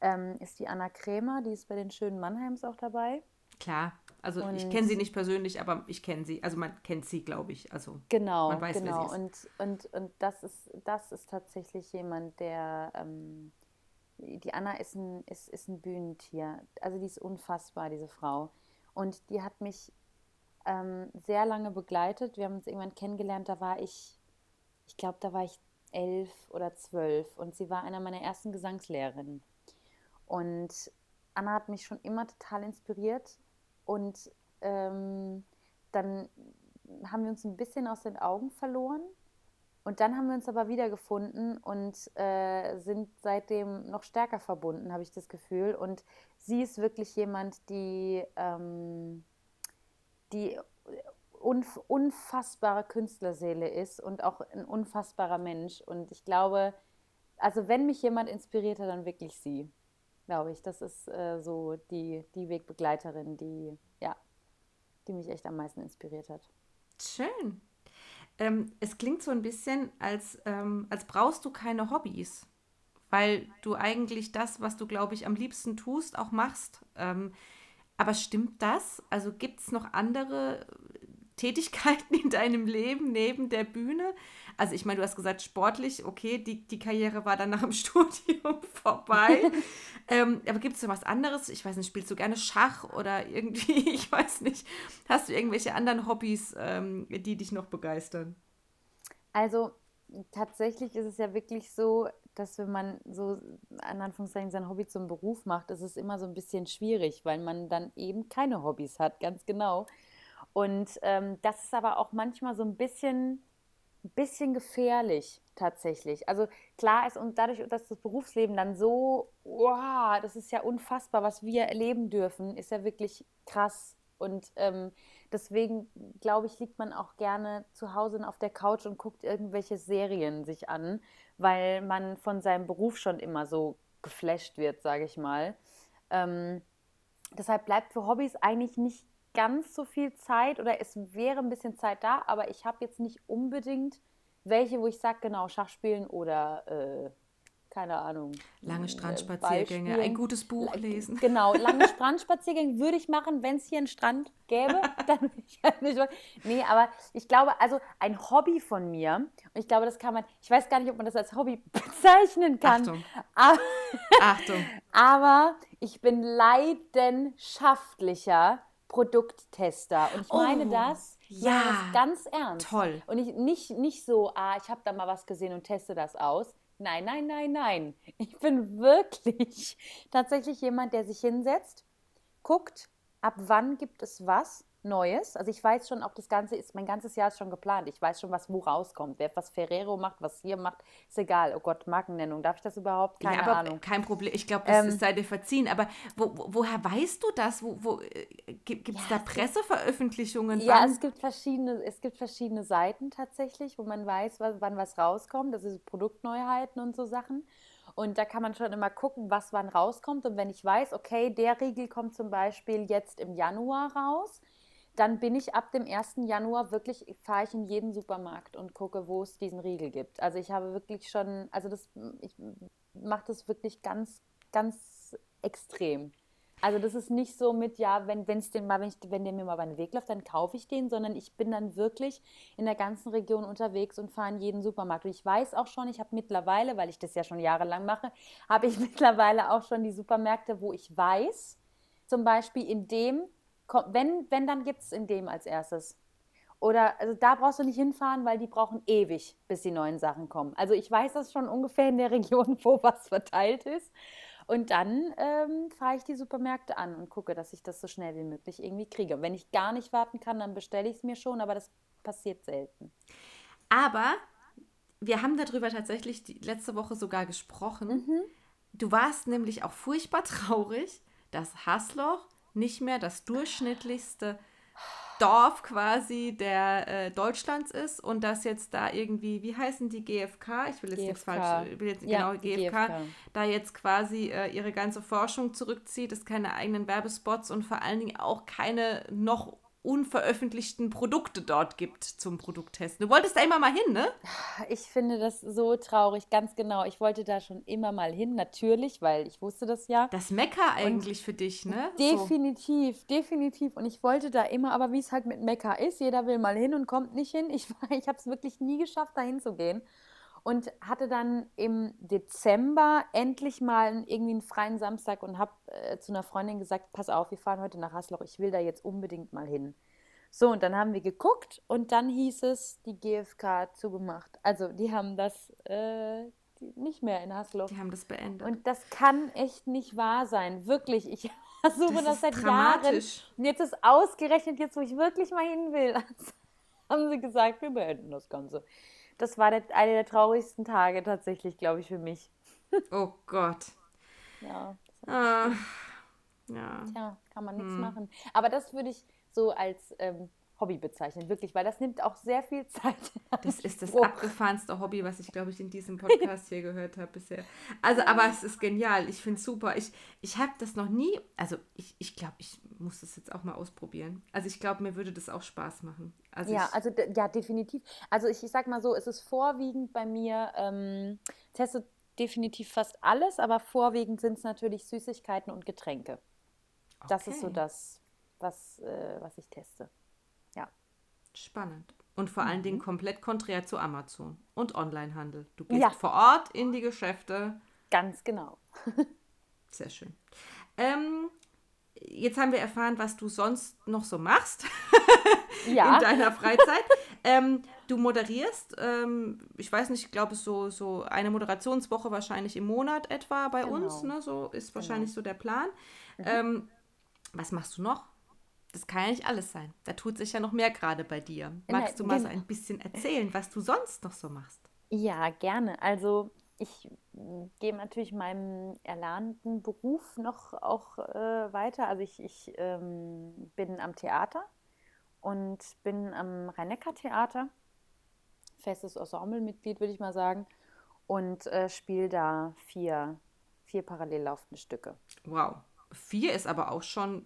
ähm, ist die Anna Krämer, die ist bei den schönen Mannheims auch dabei. Klar, also und ich kenne sie nicht persönlich, aber ich kenne sie. Also man kennt sie, glaube ich. Also genau, man weiß, genau. Wer sie ist. Und, und, und das ist, das ist tatsächlich jemand, der ähm, die Anna ist ein, ist, ist ein Bühnentier. Also die ist unfassbar, diese Frau. Und die hat mich ähm, sehr lange begleitet. Wir haben uns irgendwann kennengelernt, da war ich, ich glaube, da war ich elf oder zwölf. Und sie war einer meiner ersten Gesangslehrerinnen. Und Anna hat mich schon immer total inspiriert. Und ähm, dann haben wir uns ein bisschen aus den Augen verloren. Und dann haben wir uns aber wiedergefunden und äh, sind seitdem noch stärker verbunden, habe ich das Gefühl. Und sie ist wirklich jemand, die, ähm, die unf unfassbare Künstlerseele ist und auch ein unfassbarer Mensch. Und ich glaube, also wenn mich jemand inspiriert hat, dann wirklich sie, glaube ich. Das ist äh, so die, die Wegbegleiterin, die, ja, die mich echt am meisten inspiriert hat. Schön. Ähm, es klingt so ein bisschen, als, ähm, als brauchst du keine Hobbys, weil du eigentlich das, was du, glaube ich, am liebsten tust, auch machst. Ähm, aber stimmt das? Also gibt es noch andere Tätigkeiten in deinem Leben neben der Bühne? Also ich meine, du hast gesagt, sportlich, okay, die, die Karriere war dann nach dem Studium vorbei. ähm, aber gibt es noch was anderes? Ich weiß nicht, spielst du gerne Schach oder irgendwie, ich weiß nicht, hast du irgendwelche anderen Hobbys, ähm, die dich noch begeistern? Also tatsächlich ist es ja wirklich so, dass wenn man so an Anführungszeichen sein Hobby zum Beruf macht, ist es immer so ein bisschen schwierig, weil man dann eben keine Hobbys hat, ganz genau. Und ähm, das ist aber auch manchmal so ein bisschen bisschen gefährlich tatsächlich. Also klar ist und dadurch, dass das Berufsleben dann so, wow, das ist ja unfassbar, was wir erleben dürfen, ist ja wirklich krass. Und ähm, deswegen, glaube ich, liegt man auch gerne zu Hause auf der Couch und guckt irgendwelche Serien sich an, weil man von seinem Beruf schon immer so geflasht wird, sage ich mal. Ähm, deshalb bleibt für Hobbys eigentlich nicht ganz so viel Zeit oder es wäre ein bisschen Zeit da, aber ich habe jetzt nicht unbedingt welche, wo ich sage, genau, Schachspielen oder äh, keine Ahnung. Lange äh, Strandspaziergänge, ein gutes Buch lesen. Genau, lange Strandspaziergänge würde ich machen, wenn es hier einen Strand gäbe. Dann würde ich halt nicht Nee, aber ich glaube, also ein Hobby von mir, und ich glaube, das kann man, ich weiß gar nicht, ob man das als Hobby bezeichnen kann. Achtung. Aber, Achtung. aber ich bin leidenschaftlicher Produkttester. Und ich meine oh, das, ja, das ganz ernst. Toll. Und ich, nicht, nicht so, ah, ich habe da mal was gesehen und teste das aus. Nein, nein, nein, nein. Ich bin wirklich tatsächlich jemand, der sich hinsetzt, guckt, ab wann gibt es was Neues. Also ich weiß schon, auch das Ganze ist, mein ganzes Jahr ist schon geplant. Ich weiß schon, was wo rauskommt. Wer was Ferrero macht, was hier macht, ist egal. Oh Gott, Markennennung, darf ich das überhaupt? Keine ja, aber Ahnung. Kein Problem. Ich glaube, das ähm, sei dir verziehen. Aber wo, wo, woher weißt du das? Wo, wo, äh, gibt es ja, da Presseveröffentlichungen? Ja, es gibt, verschiedene, es gibt verschiedene Seiten tatsächlich, wo man weiß, wann was rauskommt. Das ist Produktneuheiten und so Sachen. Und da kann man schon immer gucken, was wann rauskommt. Und wenn ich weiß, okay, der Riegel kommt zum Beispiel jetzt im Januar raus, dann bin ich ab dem 1. Januar wirklich, fahre ich in jeden Supermarkt und gucke, wo es diesen Riegel gibt. Also ich habe wirklich schon, also das, ich mache das wirklich ganz, ganz extrem. Also das ist nicht so mit, ja, wenn es den mal, wenn, ich, wenn der mir mal über den Weg läuft, dann kaufe ich den, sondern ich bin dann wirklich in der ganzen Region unterwegs und fahre in jeden Supermarkt. Und ich weiß auch schon, ich habe mittlerweile, weil ich das ja schon jahrelang mache, habe ich mittlerweile auch schon die Supermärkte, wo ich weiß, zum Beispiel in dem wenn, wenn dann gibt es in dem als erstes. Oder also da brauchst du nicht hinfahren, weil die brauchen ewig, bis die neuen Sachen kommen. Also ich weiß das schon ungefähr in der Region, wo was verteilt ist. Und dann ähm, fahre ich die Supermärkte an und gucke, dass ich das so schnell wie möglich irgendwie kriege. Und wenn ich gar nicht warten kann, dann bestelle ich es mir schon, aber das passiert selten. Aber wir haben darüber tatsächlich die letzte Woche sogar gesprochen. Mhm. Du warst nämlich auch furchtbar traurig, dass Hasloch nicht mehr das durchschnittlichste Dorf quasi der äh, Deutschlands ist und dass jetzt da irgendwie, wie heißen die GfK? Ich will jetzt GFK. nichts falsch, ich will jetzt, ja, genau, GfK, GfK, da jetzt quasi äh, ihre ganze Forschung zurückzieht, es keine eigenen Werbespots und vor allen Dingen auch keine noch unveröffentlichten Produkte dort gibt zum Produkttesten. Du wolltest da immer mal hin, ne? Ich finde das so traurig, ganz genau. Ich wollte da schon immer mal hin, natürlich, weil ich wusste das ja. Das Mecker eigentlich Und für dich, ne? Definitiv, so. definitiv. Und ich wollte da immer, aber wie es halt mit Mecker ist, jeder will mal hin und kommt nicht hin. Ich, ich habe es wirklich nie geschafft, da hinzugehen und hatte dann im Dezember endlich mal irgendwie einen freien Samstag und habe äh, zu einer Freundin gesagt, pass auf, wir fahren heute nach Hasloch, ich will da jetzt unbedingt mal hin. So, und dann haben wir geguckt und dann hieß es, die GfK zugemacht. Also die haben das äh, nicht mehr in Hasloch. Die haben das beendet. Und das kann echt nicht wahr sein. Wirklich, ich versuche das, das seit Jahren. Und jetzt ist ausgerechnet, jetzt wo ich wirklich mal hin will, haben sie gesagt, wir beenden das Ganze das war der, einer der traurigsten Tage tatsächlich, glaube ich, für mich. Oh Gott. ja. Ah, ja. Tja, kann man nichts hm. machen. Aber das würde ich so als ähm, Hobby bezeichnen, wirklich, weil das nimmt auch sehr viel Zeit. Das ist das abgefahrenste Hobby, was ich, glaube ich, in diesem Podcast hier gehört habe bisher. Also, aber es ist genial. Ich finde es super. Ich, ich habe das noch nie, also ich, ich glaube, ich muss das jetzt auch mal ausprobieren. Also ich glaube, mir würde das auch Spaß machen. Also ja, also ja, definitiv. Also ich, ich sag mal so, es ist vorwiegend bei mir, ähm, teste definitiv fast alles, aber vorwiegend sind es natürlich Süßigkeiten und Getränke. Okay. Das ist so das, was, äh, was ich teste. Spannend. Und vor allen Dingen mhm. komplett konträr zu Amazon und Onlinehandel. Du gehst ja. vor Ort in die Geschäfte. Ganz genau. Sehr schön. Ähm, jetzt haben wir erfahren, was du sonst noch so machst ja. in deiner Freizeit. ähm, du moderierst, ähm, ich weiß nicht, ich glaube, so, so eine Moderationswoche wahrscheinlich im Monat etwa bei genau. uns. Ne? So ist wahrscheinlich genau. so der Plan. Mhm. Ähm, was machst du noch? Das kann ja nicht alles sein. Da tut sich ja noch mehr gerade bei dir. Magst du mal so ein bisschen erzählen, was du sonst noch so machst? Ja, gerne. Also ich gehe natürlich meinem erlernten Beruf noch auch äh, weiter. Also ich, ich ähm, bin am Theater und bin am Rhein-Neckar-Theater, festes Ensemblemitglied, würde ich mal sagen, und äh, spiele da vier, vier parallel laufende Stücke. Wow. Vier ist aber auch schon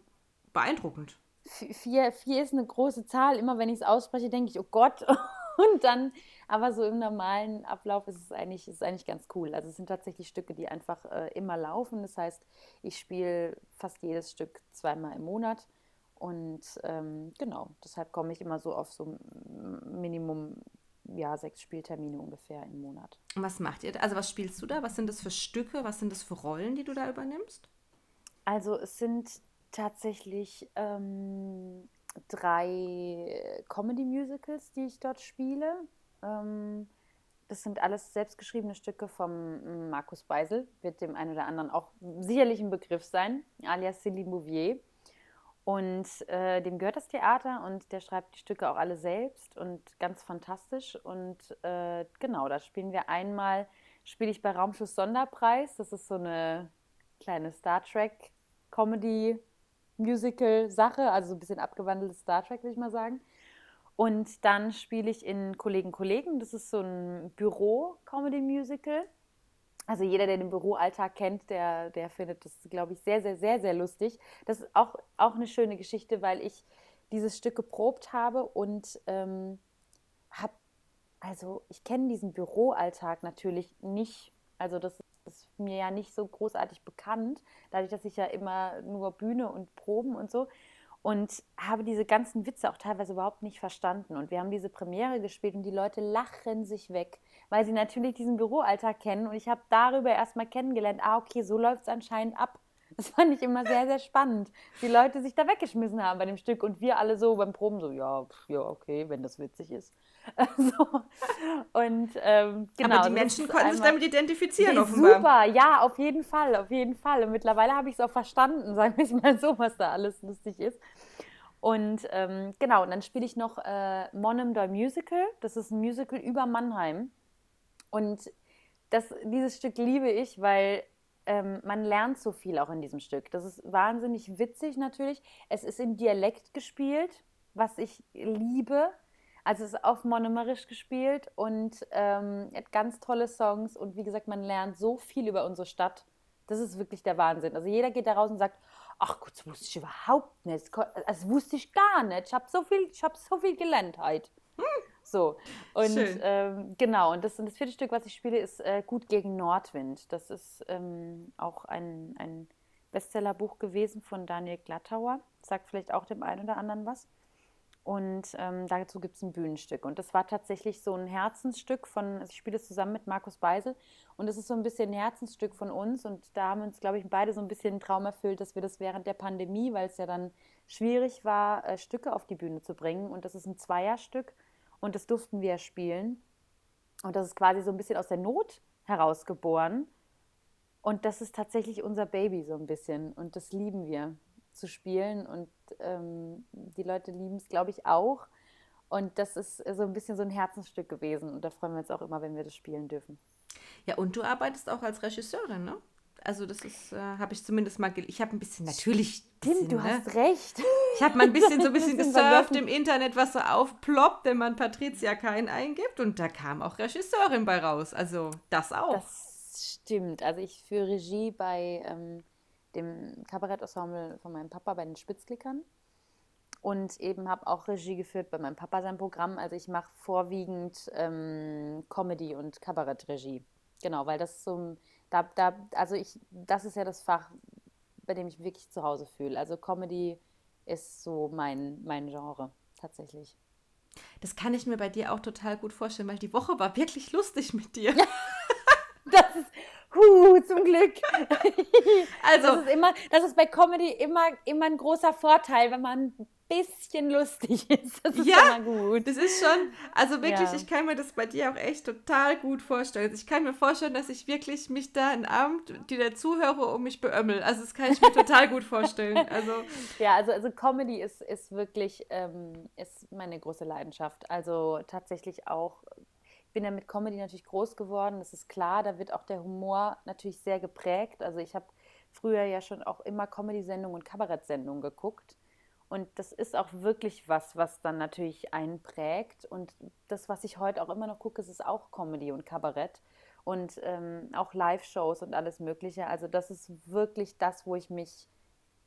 beeindruckend vier, vier ist eine große Zahl. Immer wenn ich es ausspreche, denke ich, oh Gott. Und dann, aber so im normalen Ablauf ist es eigentlich, ist es eigentlich ganz cool. Also es sind tatsächlich Stücke, die einfach äh, immer laufen. Das heißt, ich spiele fast jedes Stück zweimal im Monat. Und ähm, genau, deshalb komme ich immer so auf so Minimum ja, sechs Spieltermine ungefähr im Monat. Und was macht ihr? Also was spielst du da? Was sind das für Stücke? Was sind das für Rollen, die du da übernimmst? Also es sind tatsächlich ähm, drei Comedy-Musicals, die ich dort spiele. Ähm, das sind alles selbstgeschriebene Stücke von Markus Beisel, wird dem einen oder anderen auch sicherlich ein Begriff sein, alias Silly Bouvier. Und äh, dem gehört das Theater und der schreibt die Stücke auch alle selbst und ganz fantastisch. Und äh, genau, da spielen wir einmal, spiele ich bei Raumschiff Sonderpreis. Das ist so eine kleine Star Trek Comedy Musical-Sache, also so ein bisschen abgewandeltes Star Trek, würde ich mal sagen. Und dann spiele ich in Kollegen Kollegen. Das ist so ein Büro-Comedy-Musical. Also jeder, der den Büroalltag kennt, der, der findet das, glaube ich, sehr, sehr, sehr, sehr lustig. Das ist auch, auch eine schöne Geschichte, weil ich dieses Stück geprobt habe und ähm, habe, also ich kenne diesen Büroalltag natürlich nicht. Also das ist mir ja nicht so großartig bekannt, dadurch, dass ich ja immer nur Bühne und Proben und so und habe diese ganzen Witze auch teilweise überhaupt nicht verstanden. Und wir haben diese Premiere gespielt und die Leute lachen sich weg, weil sie natürlich diesen Büroalltag kennen. Und ich habe darüber erstmal kennengelernt, ah, okay, so läuft es anscheinend ab. Das fand ich immer sehr, sehr spannend. Die Leute sich da weggeschmissen haben bei dem Stück und wir alle so beim Proben so, ja, ja, okay, wenn das witzig ist. so. Und ähm, genau. Aber die Menschen konnten sich damit identifizieren, offenbar. Super, ja, auf jeden Fall, auf jeden Fall. Und mittlerweile habe ich es auch verstanden, sagen wir es mal so, was da alles lustig ist. Und ähm, genau, und dann spiele ich noch äh, Monum the Musical. Das ist ein Musical über Mannheim. Und das, dieses Stück liebe ich, weil ähm, man lernt so viel auch in diesem Stück. Das ist wahnsinnig witzig natürlich. Es ist in Dialekt gespielt, was ich liebe. Also es ist auf Monomerisch gespielt und ähm, hat ganz tolle Songs. Und wie gesagt, man lernt so viel über unsere Stadt. Das ist wirklich der Wahnsinn. Also jeder geht da raus und sagt, ach Gott, das wusste ich überhaupt nicht. Das wusste ich gar nicht. Ich habe so viel, hab so viel gelernt heute. So. Und ähm, genau, und das, das vierte Stück, was ich spiele, ist äh, Gut gegen Nordwind. Das ist ähm, auch ein, ein Bestsellerbuch gewesen von Daniel Glattauer. Sagt vielleicht auch dem einen oder anderen was. Und ähm, dazu gibt es ein Bühnenstück. Und das war tatsächlich so ein Herzensstück von, also ich spiele es zusammen mit Markus Beisel. Und es ist so ein bisschen ein Herzensstück von uns. Und da haben uns, glaube ich, beide so ein bisschen einen Traum erfüllt, dass wir das während der Pandemie, weil es ja dann schwierig war, äh, Stücke auf die Bühne zu bringen. Und das ist ein Zweierstück. Und das durften wir spielen. Und das ist quasi so ein bisschen aus der Not herausgeboren. Und das ist tatsächlich unser Baby so ein bisschen. Und das lieben wir zu spielen. Und ähm, die Leute lieben es, glaube ich, auch. Und das ist so ein bisschen so ein Herzensstück gewesen. Und da freuen wir uns auch immer, wenn wir das spielen dürfen. Ja, und du arbeitest auch als Regisseurin, ne? Also das ist, äh, habe ich zumindest mal, ich habe ein bisschen, natürlich. Stimmt, du ne? hast recht. Ich habe mal ein bisschen so ein bisschen gesurft im Internet, was so aufploppt, wenn man Patricia Kein eingibt. Und da kam auch Regisseurin bei raus. Also das auch. Das stimmt. Also ich führe Regie bei ähm, dem Kabarettensemble von meinem Papa bei den Spitzklickern. Und eben habe auch Regie geführt bei meinem Papa sein Programm. Also ich mache vorwiegend ähm, Comedy und Kabarettregie. Genau, weil das so da, da, also ich, das ist ja das Fach, bei dem ich wirklich zu Hause fühle. Also Comedy ist so mein, mein Genre, tatsächlich. Das kann ich mir bei dir auch total gut vorstellen, weil die Woche war wirklich lustig mit dir. das ist, Huh, zum Glück. Also, das ist, immer, das ist bei Comedy immer, immer ein großer Vorteil, wenn man ein bisschen lustig ist. Das ist ja, immer gut. Das ist schon, also wirklich, ja. ich kann mir das bei dir auch echt total gut vorstellen. Ich kann mir vorstellen, dass ich wirklich mich da einen Abend, die der Zuhörer um mich beömmel. Also das kann ich mir total gut vorstellen. Also, ja, also, also Comedy ist, ist wirklich ähm, ist meine große Leidenschaft. Also tatsächlich auch bin ja mit Comedy natürlich groß geworden, das ist klar, da wird auch der Humor natürlich sehr geprägt. Also ich habe früher ja schon auch immer Comedy-Sendungen und Kabarett-Sendungen geguckt. Und das ist auch wirklich was, was dann natürlich einprägt. Und das, was ich heute auch immer noch gucke, ist auch Comedy und Kabarett und ähm, auch Live-Shows und alles Mögliche. Also das ist wirklich das, wo ich mich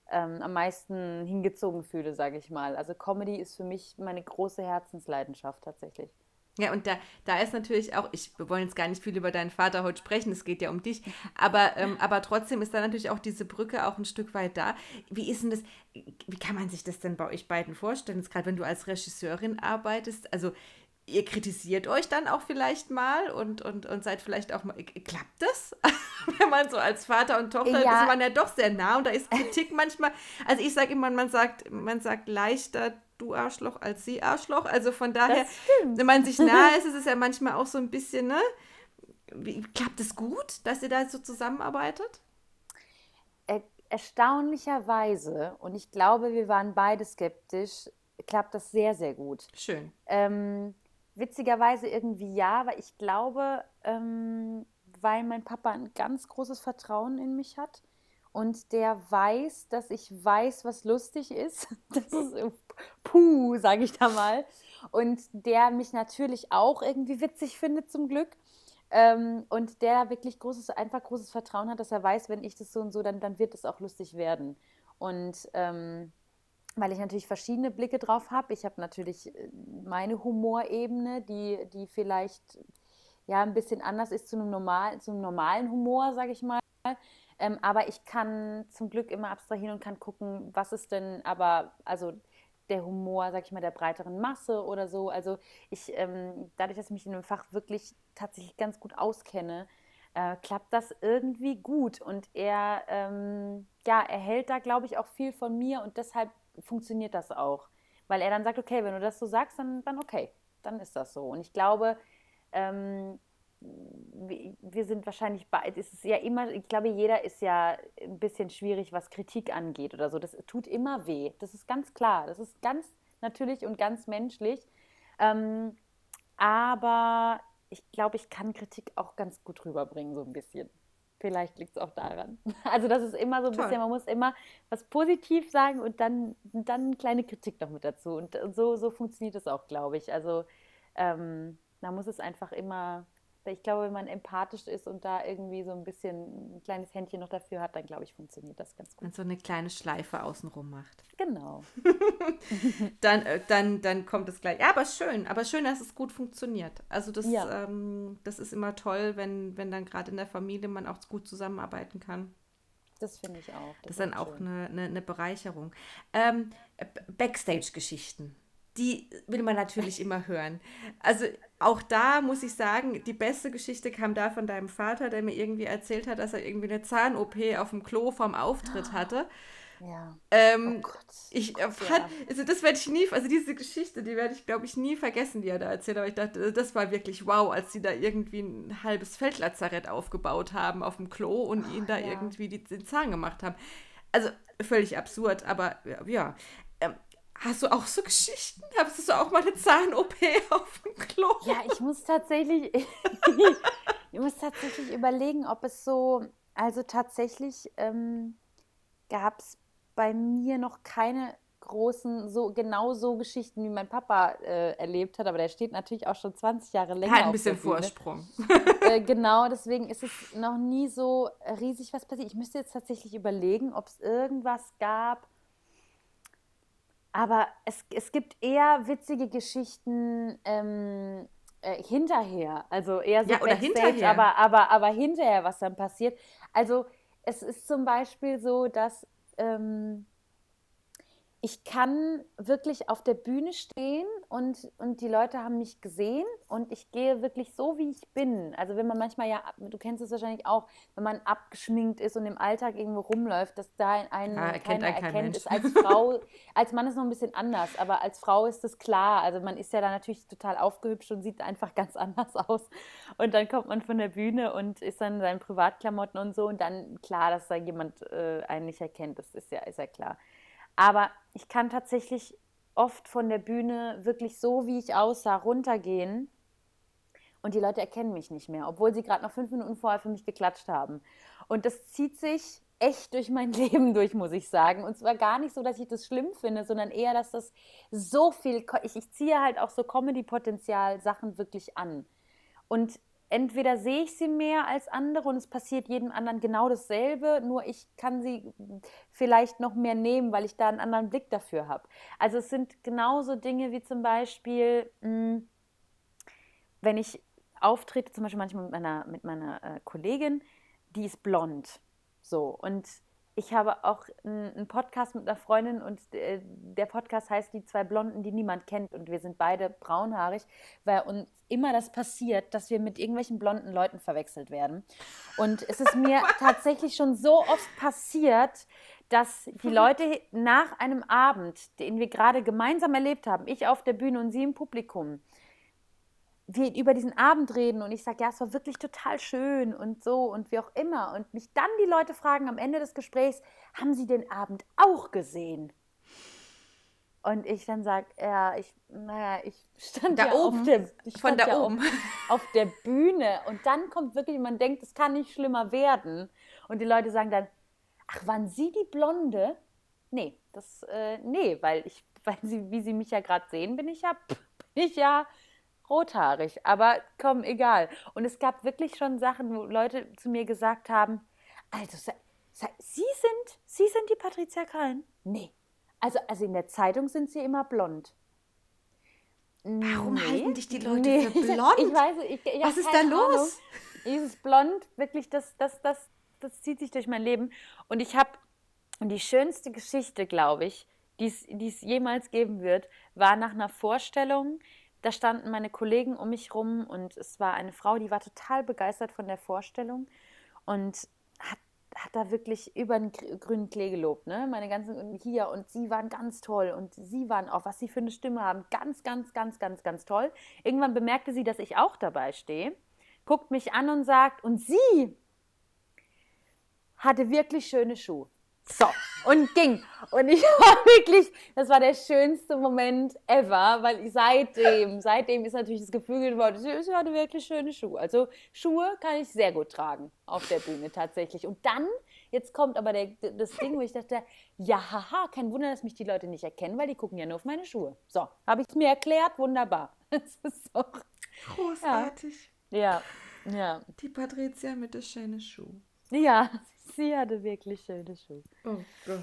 ähm, am meisten hingezogen fühle, sage ich mal. Also Comedy ist für mich meine große Herzensleidenschaft tatsächlich. Ja, und da, da ist natürlich auch, ich, wir wollen jetzt gar nicht viel über deinen Vater heute sprechen, es geht ja um dich, aber, ähm, aber trotzdem ist da natürlich auch diese Brücke auch ein Stück weit da. Wie ist denn das, wie kann man sich das denn bei euch beiden vorstellen, gerade wenn du als Regisseurin arbeitest? Also ihr kritisiert euch dann auch vielleicht mal und, und, und seid vielleicht auch mal, klappt das? Wenn man so als Vater und Tochter ja. ist man ja doch sehr nah und da ist Kritik manchmal, also ich sage immer, man sagt, man sagt leichter du Arschloch als sie Arschloch, also von daher, wenn man sich nahe ist, ist es ja manchmal auch so ein bisschen, ne? Wie, klappt es gut, dass ihr da so zusammenarbeitet? Er, erstaunlicherweise, und ich glaube, wir waren beide skeptisch, klappt das sehr, sehr gut. Schön. Ähm, Witzigerweise irgendwie ja, weil ich glaube, ähm, weil mein Papa ein ganz großes Vertrauen in mich hat und der weiß, dass ich weiß, was lustig ist. Das ist puh, sage ich da mal. Und der mich natürlich auch irgendwie witzig findet, zum Glück. Ähm, und der wirklich großes, einfach großes Vertrauen hat, dass er weiß, wenn ich das so und so, dann, dann wird es auch lustig werden. Und ähm, weil ich natürlich verschiedene Blicke drauf habe. Ich habe natürlich äh, meine Humorebene, die, die vielleicht ja ein bisschen anders ist zu einem, normal, zu einem normalen Humor, sage ich mal. Ähm, aber ich kann zum Glück immer abstrahieren und kann gucken, was ist denn aber, also der Humor, sag ich mal, der breiteren Masse oder so. Also ich, ähm, dadurch, dass ich mich in dem Fach wirklich tatsächlich ganz gut auskenne, äh, klappt das irgendwie gut. Und er, ähm, ja, erhält da, glaube ich, auch viel von mir und deshalb funktioniert das auch. Weil er dann sagt, okay, wenn du das so sagst, dann, dann okay, dann ist das so. Und ich glaube, ähm, wir sind wahrscheinlich beide, es ist ja immer, ich glaube, jeder ist ja ein bisschen schwierig, was Kritik angeht oder so. Das tut immer weh. Das ist ganz klar. Das ist ganz natürlich und ganz menschlich. Ähm, aber ich glaube, ich kann Kritik auch ganz gut rüberbringen, so ein bisschen. Vielleicht liegt es auch daran. Also das ist immer so ein Toll. bisschen, man muss immer was positiv sagen und dann, dann eine kleine Kritik noch mit dazu. Und so, so funktioniert es auch, glaube ich. Also ähm, da muss es einfach immer ich glaube, wenn man empathisch ist und da irgendwie so ein bisschen ein kleines Händchen noch dafür hat, dann glaube ich, funktioniert das ganz gut. Und so eine kleine Schleife außenrum macht. Genau. dann, äh, dann, dann kommt es gleich. Ja, aber schön, aber schön, dass es gut funktioniert. Also das, ja. ähm, das ist immer toll, wenn, wenn dann gerade in der Familie man auch gut zusammenarbeiten kann. Das finde ich auch. Das, das ist dann auch eine, eine, eine, Bereicherung. Ähm, Backstage-Geschichten die will man natürlich immer hören. Also auch da muss ich sagen, die beste Geschichte kam da von deinem Vater, der mir irgendwie erzählt hat, dass er irgendwie eine Zahn-OP auf dem Klo vom Auftritt hatte. Ja. Ähm, oh Gott. Ich Gott, fand, also das werde ich nie, also diese Geschichte, die werde ich, glaube ich, nie vergessen, die er da erzählt. Aber ich dachte, das war wirklich wow, als sie da irgendwie ein halbes Feldlazarett aufgebaut haben auf dem Klo und oh, ihn da ja. irgendwie die, den Zahn gemacht haben. Also völlig absurd, aber ja. Hast du auch so Geschichten? Hast du auch mal eine Zahn-OP auf dem Klo? Ja, ich muss tatsächlich, ich muss tatsächlich überlegen, ob es so, also tatsächlich ähm, gab es bei mir noch keine großen, so genau so Geschichten, wie mein Papa äh, erlebt hat, aber der steht natürlich auch schon 20 Jahre länger. Halt ein bisschen Vorsprung. äh, genau, deswegen ist es noch nie so riesig was passiert. Ich müsste jetzt tatsächlich überlegen, ob es irgendwas gab, aber es, es gibt eher witzige Geschichten ähm, äh, hinterher. Also eher so ja, oder hinterher. Aber, aber, aber hinterher, was dann passiert. Also es ist zum Beispiel so, dass ähm, ich kann wirklich auf der Bühne stehen und, und die Leute haben mich gesehen und ich gehe wirklich so, wie ich bin. Also wenn man manchmal ja, du kennst es wahrscheinlich auch, wenn man abgeschminkt ist und im Alltag irgendwo rumläuft, dass da einen ja, keiner ein erkennt, Mensch. ist als Frau, als Mann ist noch ein bisschen anders, aber als Frau ist das klar. Also man ist ja da natürlich total aufgehübscht und sieht einfach ganz anders aus. Und dann kommt man von der Bühne und ist dann in seinen Privatklamotten und so und dann klar, dass da jemand äh, einen nicht erkennt, das ist ja, ist ja klar. Aber ich kann tatsächlich oft von der Bühne wirklich so, wie ich aussah, runtergehen und die Leute erkennen mich nicht mehr, obwohl sie gerade noch fünf Minuten vorher für mich geklatscht haben. Und das zieht sich echt durch mein Leben durch, muss ich sagen. Und zwar gar nicht so, dass ich das schlimm finde, sondern eher, dass das so viel, ich, ich ziehe halt auch so Comedy-Potenzial-Sachen wirklich an. Und entweder sehe ich sie mehr als andere und es passiert jedem anderen genau dasselbe, nur ich kann sie vielleicht noch mehr nehmen, weil ich da einen anderen Blick dafür habe. Also es sind genauso Dinge wie zum Beispiel, hm, wenn ich auftrete, zum Beispiel manchmal mit meiner, mit meiner äh, Kollegin, die ist blond. So, und ich habe auch einen Podcast mit einer Freundin und äh, der Podcast heißt Die zwei Blonden, die niemand kennt. Und wir sind beide braunhaarig, weil uns immer das passiert, dass wir mit irgendwelchen blonden Leuten verwechselt werden. Und es ist mir tatsächlich schon so oft passiert, dass die Leute nach einem Abend, den wir gerade gemeinsam erlebt haben, ich auf der Bühne und sie im Publikum, wir über diesen Abend reden und ich sage, ja, es war wirklich total schön und so und wie auch immer. Und mich dann die Leute fragen am Ende des Gesprächs, haben Sie den Abend auch gesehen? Und ich dann sage, ja, ich, naja, ich stand da ja oben, auf der, ich von da ja oben. Auf, der Bühne. Und dann kommt wirklich, man denkt, es kann nicht schlimmer werden. Und die Leute sagen dann, ach, waren Sie die Blonde? Nee, das, äh, nee, weil ich, weil Sie, wie Sie mich ja gerade sehen, bin ich ja, bin ich ja rothaarig, aber komm, egal. Und es gab wirklich schon Sachen, wo Leute zu mir gesagt haben, also, Sie sind, Sie sind die Patricia Kallen? Nee. Also, also in der Zeitung sind Sie immer blond. Warum nee, halten dich die Leute nee. für blond? Ich weiß, ich, ich Was ist da los? Ahnung. Dieses Blond, wirklich, das, das, das, das zieht sich durch mein Leben. Und ich habe, und die schönste Geschichte, glaube ich, die es jemals geben wird, war nach einer Vorstellung da standen meine Kollegen um mich rum und es war eine Frau, die war total begeistert von der Vorstellung und hat, hat da wirklich über den grünen Klee gelobt, ne? Meine ganzen hier und sie waren ganz toll und sie waren auch, was sie für eine Stimme haben, ganz, ganz, ganz, ganz, ganz toll. Irgendwann bemerkte sie, dass ich auch dabei stehe, guckt mich an und sagt, und sie hatte wirklich schöne Schuhe. So, und ging. Und ich war wirklich, das war der schönste Moment ever, weil ich seitdem, seitdem ist natürlich das Gefühl geworden, ich hatte wirklich schöne Schuhe. Also Schuhe kann ich sehr gut tragen auf der Bühne tatsächlich. Und dann, jetzt kommt aber der, das Ding, wo ich dachte, ja, haha, kein Wunder, dass mich die Leute nicht erkennen, weil die gucken ja nur auf meine Schuhe. So, habe ich es mir erklärt, wunderbar. Das ist so. Großartig. Ja, ja. ja. Die Patricia mit den schönen Schuhen. Ja, Sie hatte wirklich schöne Schuhe. Oh Gott.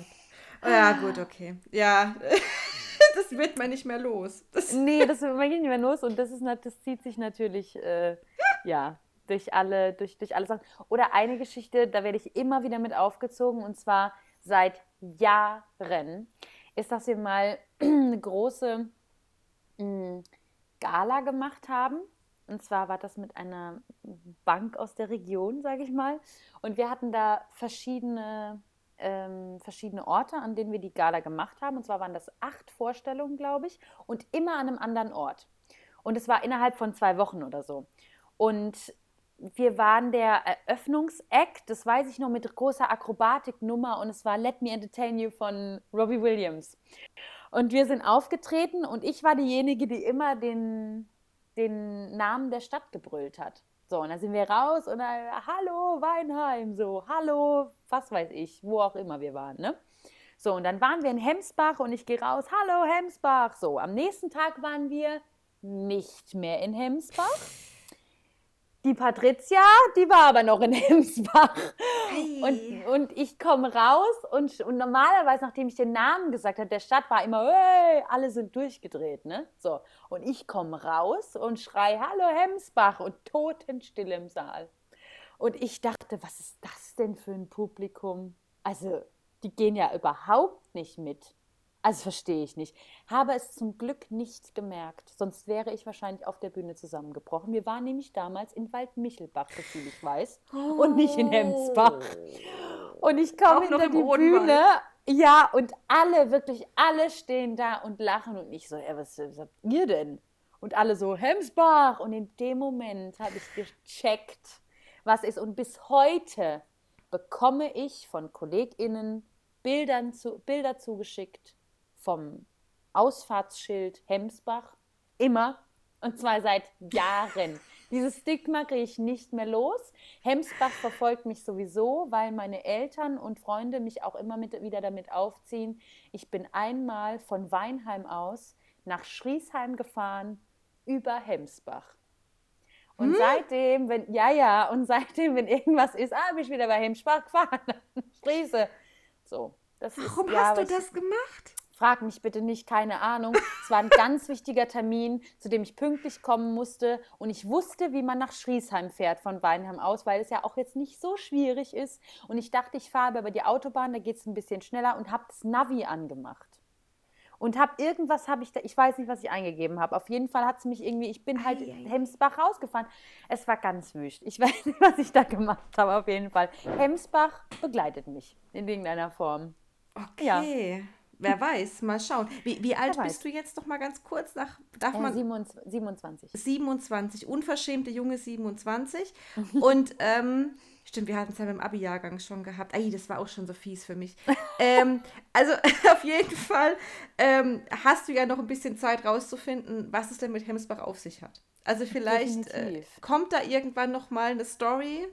Oh, ja, gut, okay. Ja, das wird man nicht mehr los. Das nee, das wird man nicht mehr los und das, ist, das zieht sich natürlich, äh, ja, durch alle, durch, durch alle Sachen. Oder eine Geschichte, da werde ich immer wieder mit aufgezogen und zwar seit Jahren, ist, dass wir mal eine große mh, hm, Gala gemacht haben und zwar war das mit einer Bank aus der Region, sage ich mal. Und wir hatten da verschiedene, ähm, verschiedene Orte, an denen wir die Gala gemacht haben. Und zwar waren das acht Vorstellungen, glaube ich, und immer an einem anderen Ort. Und es war innerhalb von zwei Wochen oder so. Und wir waren der Eröffnungsact, das weiß ich noch, mit großer Akrobatiknummer und es war Let Me Entertain You von Robbie Williams. Und wir sind aufgetreten und ich war diejenige, die immer den, den Namen der Stadt gebrüllt hat. So, und dann sind wir raus und dann, hallo Weinheim, so, hallo, was weiß ich, wo auch immer wir waren, ne? So, und dann waren wir in Hemsbach und ich gehe raus, hallo Hemsbach. So, am nächsten Tag waren wir nicht mehr in Hemsbach. Die Patricia, die war aber noch in Hemsbach. Hey. Und, und ich komme raus und, und normalerweise, nachdem ich den Namen gesagt habe, der Stadt war immer, hey, alle sind durchgedreht, ne? So. Und ich komme raus und schrei, hallo Hemsbach und Totenstille im Saal. Und ich dachte, was ist das denn für ein Publikum? Also, die gehen ja überhaupt nicht mit. Also verstehe ich nicht. Habe es zum Glück nicht gemerkt, sonst wäre ich wahrscheinlich auf der Bühne zusammengebrochen. Wir waren nämlich damals in Waldmichelbach, so viel ich weiß, oh. und nicht in Hemsbach. Und ich komme hinter die Bühne, ja, und alle, wirklich alle stehen da und lachen und ich so, ja, was, was habt ihr denn? Und alle so, Hemsbach. Und in dem Moment habe ich gecheckt, was ist. Und bis heute bekomme ich von KollegInnen Bildern zu, Bilder zugeschickt vom Ausfahrtsschild Hemsbach immer und zwar seit Jahren. Dieses Stigma kriege ich nicht mehr los. Hemsbach verfolgt mich sowieso, weil meine Eltern und Freunde mich auch immer mit, wieder damit aufziehen. Ich bin einmal von Weinheim aus nach Schriesheim gefahren über Hemsbach. Und hm? seitdem, wenn, ja, ja, und seitdem, wenn irgendwas ist, ah, bin ich wieder bei Hemsbach gefahren, Schriese. So. Das Warum ist, hast ja, du das gemacht? Frag mich bitte nicht, keine Ahnung. Es war ein ganz wichtiger Termin, zu dem ich pünktlich kommen musste. Und ich wusste, wie man nach Schriesheim fährt von Weinheim aus, weil es ja auch jetzt nicht so schwierig ist. Und ich dachte, ich fahre über die Autobahn, da geht es ein bisschen schneller und habe das Navi angemacht. Und habe irgendwas, habe ich da, ich weiß nicht, was ich eingegeben habe. Auf jeden Fall hat es mich irgendwie, ich bin halt ei, ei. Hemsbach rausgefahren. Es war ganz wüst. Ich weiß nicht, was ich da gemacht habe, auf jeden Fall. Hemsbach begleitet mich in irgendeiner Form. Okay. Ja. Wer weiß, mal schauen. Wie, wie alt bist du jetzt noch mal ganz kurz? Nach, darf äh, man, 27. 27, unverschämte junge 27. Und ähm, stimmt, wir hatten es ja beim Abi-Jahrgang schon gehabt. Ei, das war auch schon so fies für mich. ähm, also auf jeden Fall ähm, hast du ja noch ein bisschen Zeit rauszufinden, was es denn mit Hemsbach auf sich hat. Also vielleicht äh, kommt da irgendwann noch mal eine Story,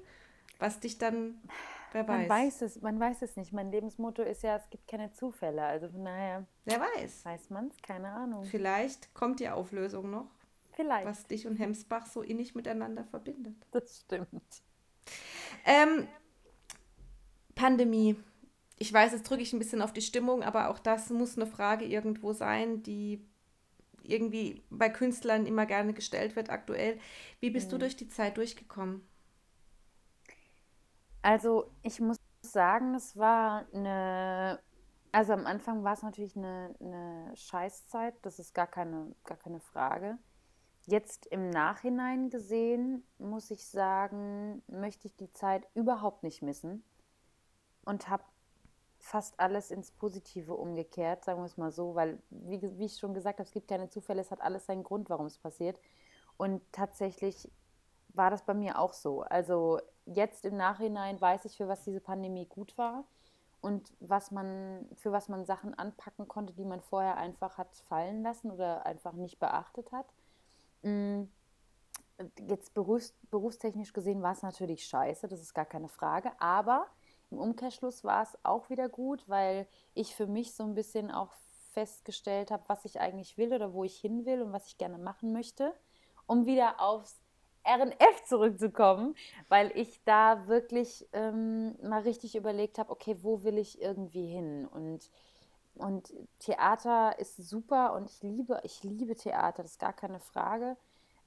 was dich dann Wer weiß. Man weiß es, man weiß es nicht. Mein Lebensmotto ist ja, es gibt keine Zufälle. Also von daher. Wer weiß. Weiß man es, keine Ahnung. Vielleicht kommt die Auflösung noch. Vielleicht. Was dich und Hemsbach so innig miteinander verbindet. Das stimmt. Ähm, Pandemie. Ich weiß, jetzt drücke ich ein bisschen auf die Stimmung, aber auch das muss eine Frage irgendwo sein, die irgendwie bei Künstlern immer gerne gestellt wird aktuell. Wie bist mhm. du durch die Zeit durchgekommen? Also ich muss sagen, es war eine, also am Anfang war es natürlich eine, eine Scheißzeit, das ist gar keine, gar keine Frage. jetzt im Nachhinein gesehen, muss ich sagen, möchte ich die Zeit überhaupt nicht missen und habe fast alles ins Positive umgekehrt, sagen wir es mal so, weil, wie, wie ich schon gesagt habe, es gibt keine Zufälle, es hat alles seinen Grund, warum es passiert. Und tatsächlich war das bei mir auch so. Also jetzt im Nachhinein weiß ich, für was diese Pandemie gut war und was man, für was man Sachen anpacken konnte, die man vorher einfach hat fallen lassen oder einfach nicht beachtet hat. Mm, jetzt berufs, berufstechnisch gesehen war es natürlich scheiße, das ist gar keine Frage, aber im Umkehrschluss war es auch wieder gut, weil ich für mich so ein bisschen auch festgestellt habe, was ich eigentlich will oder wo ich hin will und was ich gerne machen möchte, um wieder aufs RNF zurückzukommen, weil ich da wirklich ähm, mal richtig überlegt habe, okay, wo will ich irgendwie hin? Und, und Theater ist super und ich liebe, ich liebe Theater, das ist gar keine Frage.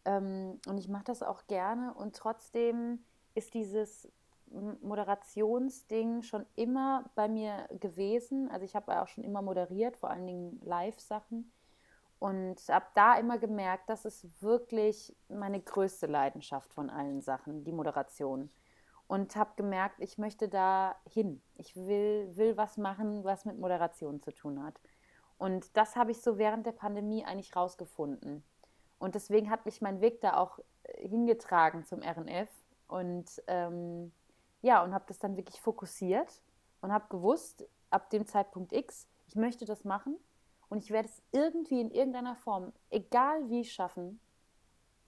Ähm, und ich mache das auch gerne und trotzdem ist dieses Moderationsding schon immer bei mir gewesen. Also ich habe auch schon immer moderiert, vor allen Dingen Live-Sachen. Und habe da immer gemerkt, das ist wirklich meine größte Leidenschaft von allen Sachen, die Moderation. Und habe gemerkt, ich möchte da hin. Ich will, will was machen, was mit Moderation zu tun hat. Und das habe ich so während der Pandemie eigentlich rausgefunden. Und deswegen hat mich mein Weg da auch äh, hingetragen zum RNF. Und ähm, ja, und habe das dann wirklich fokussiert und habe gewusst, ab dem Zeitpunkt X, ich möchte das machen und ich werde es irgendwie in irgendeiner Form, egal wie, schaffen,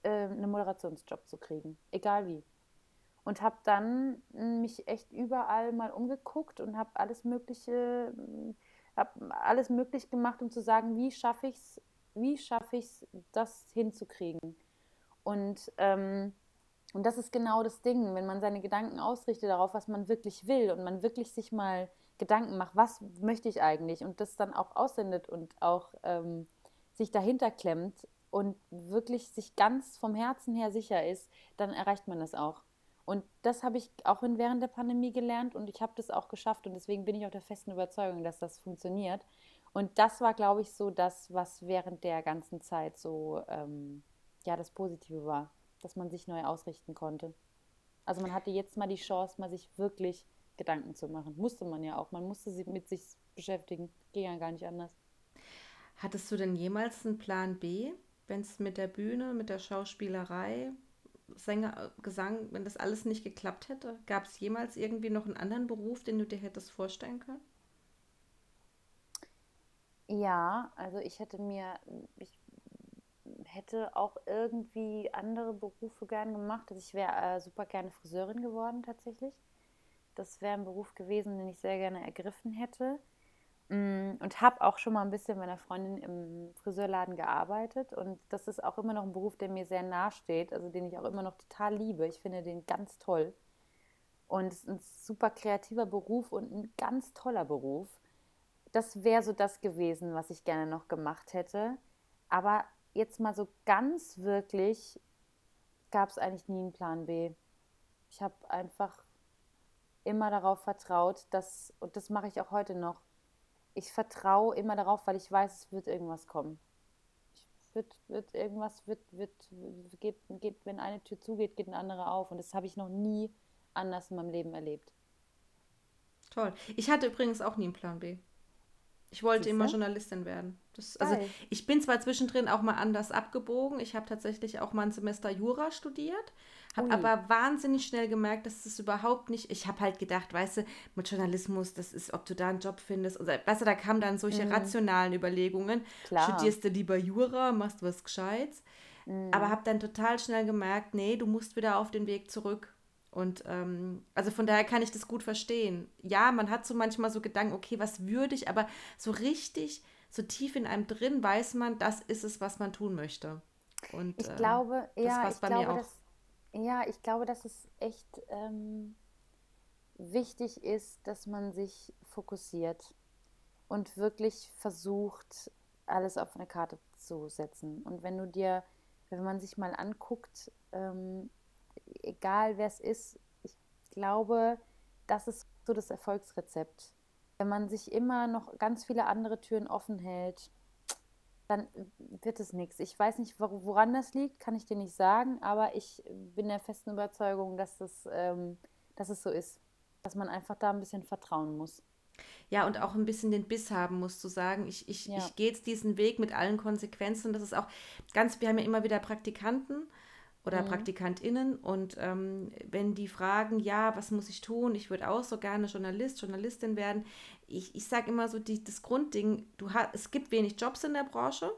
äh, einen Moderationsjob zu kriegen. Egal wie. Und habe dann hm, mich echt überall mal umgeguckt und habe alles Mögliche, hm, habe alles möglich gemacht, um zu sagen, wie schaffe ich es, wie schaffe ich es, das hinzukriegen. Und, ähm, und das ist genau das Ding, wenn man seine Gedanken ausrichtet darauf, was man wirklich will und man wirklich sich mal Gedanken macht, was möchte ich eigentlich und das dann auch aussendet und auch ähm, sich dahinter klemmt und wirklich sich ganz vom Herzen her sicher ist, dann erreicht man das auch. Und das habe ich auch während der Pandemie gelernt und ich habe das auch geschafft und deswegen bin ich auch der festen Überzeugung, dass das funktioniert. Und das war, glaube ich, so das, was während der ganzen Zeit so ähm, ja das Positive war, dass man sich neu ausrichten konnte. Also man hatte jetzt mal die Chance, mal sich wirklich Gedanken zu machen. Musste man ja auch. Man musste sich mit sich beschäftigen. Ging ja gar nicht anders. Hattest du denn jemals einen Plan B, wenn es mit der Bühne, mit der Schauspielerei, Sänger, Gesang, wenn das alles nicht geklappt hätte? Gab es jemals irgendwie noch einen anderen Beruf, den du dir hättest vorstellen können? Ja, also ich hätte mir, ich hätte auch irgendwie andere Berufe gern gemacht. Also ich wäre äh, super gerne Friseurin geworden tatsächlich. Das wäre ein Beruf gewesen, den ich sehr gerne ergriffen hätte. Mm, und habe auch schon mal ein bisschen mit meiner Freundin im Friseurladen gearbeitet. Und das ist auch immer noch ein Beruf, der mir sehr nahe steht, also den ich auch immer noch total liebe. Ich finde den ganz toll. Und es ist ein super kreativer Beruf und ein ganz toller Beruf. Das wäre so das gewesen, was ich gerne noch gemacht hätte. Aber jetzt mal so ganz wirklich gab es eigentlich nie einen Plan B. Ich habe einfach immer darauf vertraut, dass, und das mache ich auch heute noch, ich vertraue immer darauf, weil ich weiß, es wird irgendwas kommen. Wird, wird irgendwas, wird, wird, geht, geht, wenn eine Tür zugeht, geht eine andere auf. Und das habe ich noch nie anders in meinem Leben erlebt. Toll. Ich hatte übrigens auch nie einen Plan B. Ich wollte Siehste? immer Journalistin werden. Das, also ich bin zwar zwischendrin auch mal anders abgebogen. Ich habe tatsächlich auch mal ein Semester Jura studiert, habe aber wahnsinnig schnell gemerkt, dass das überhaupt nicht. Ich habe halt gedacht, weißt du, mit Journalismus, das ist, ob du da einen Job findest. Und, weißt du, da kamen dann solche mhm. rationalen Überlegungen. Klar. Studierst du lieber Jura, machst was Gescheites. Mhm. Aber habe dann total schnell gemerkt, nee, du musst wieder auf den Weg zurück. Und ähm, also von daher kann ich das gut verstehen. Ja, man hat so manchmal so Gedanken, okay, was würde ich, aber so richtig, so tief in einem drin weiß man, das ist es, was man tun möchte. Und ich äh, glaube, ja, ich glaube, dass, ja, ich glaube, dass es echt ähm, wichtig ist, dass man sich fokussiert und wirklich versucht, alles auf eine Karte zu setzen. Und wenn du dir, wenn man sich mal anguckt, ähm, egal wer es ist, ich glaube, das ist so das Erfolgsrezept. Wenn man sich immer noch ganz viele andere Türen offen hält, dann wird es nichts. Ich weiß nicht, woran das liegt, kann ich dir nicht sagen, aber ich bin der festen Überzeugung, dass, das, ähm, dass es so ist. Dass man einfach da ein bisschen vertrauen muss. Ja, und auch ein bisschen den Biss haben muss, zu sagen, ich, ich, ja. ich gehe jetzt diesen Weg mit allen Konsequenzen. Das ist auch ganz, wir haben ja immer wieder Praktikanten oder mhm. PraktikantInnen und ähm, wenn die fragen, ja, was muss ich tun? Ich würde auch so gerne Journalist, Journalistin werden. Ich, ich sage immer so, die, das Grundding, du hast, es gibt wenig Jobs in der Branche.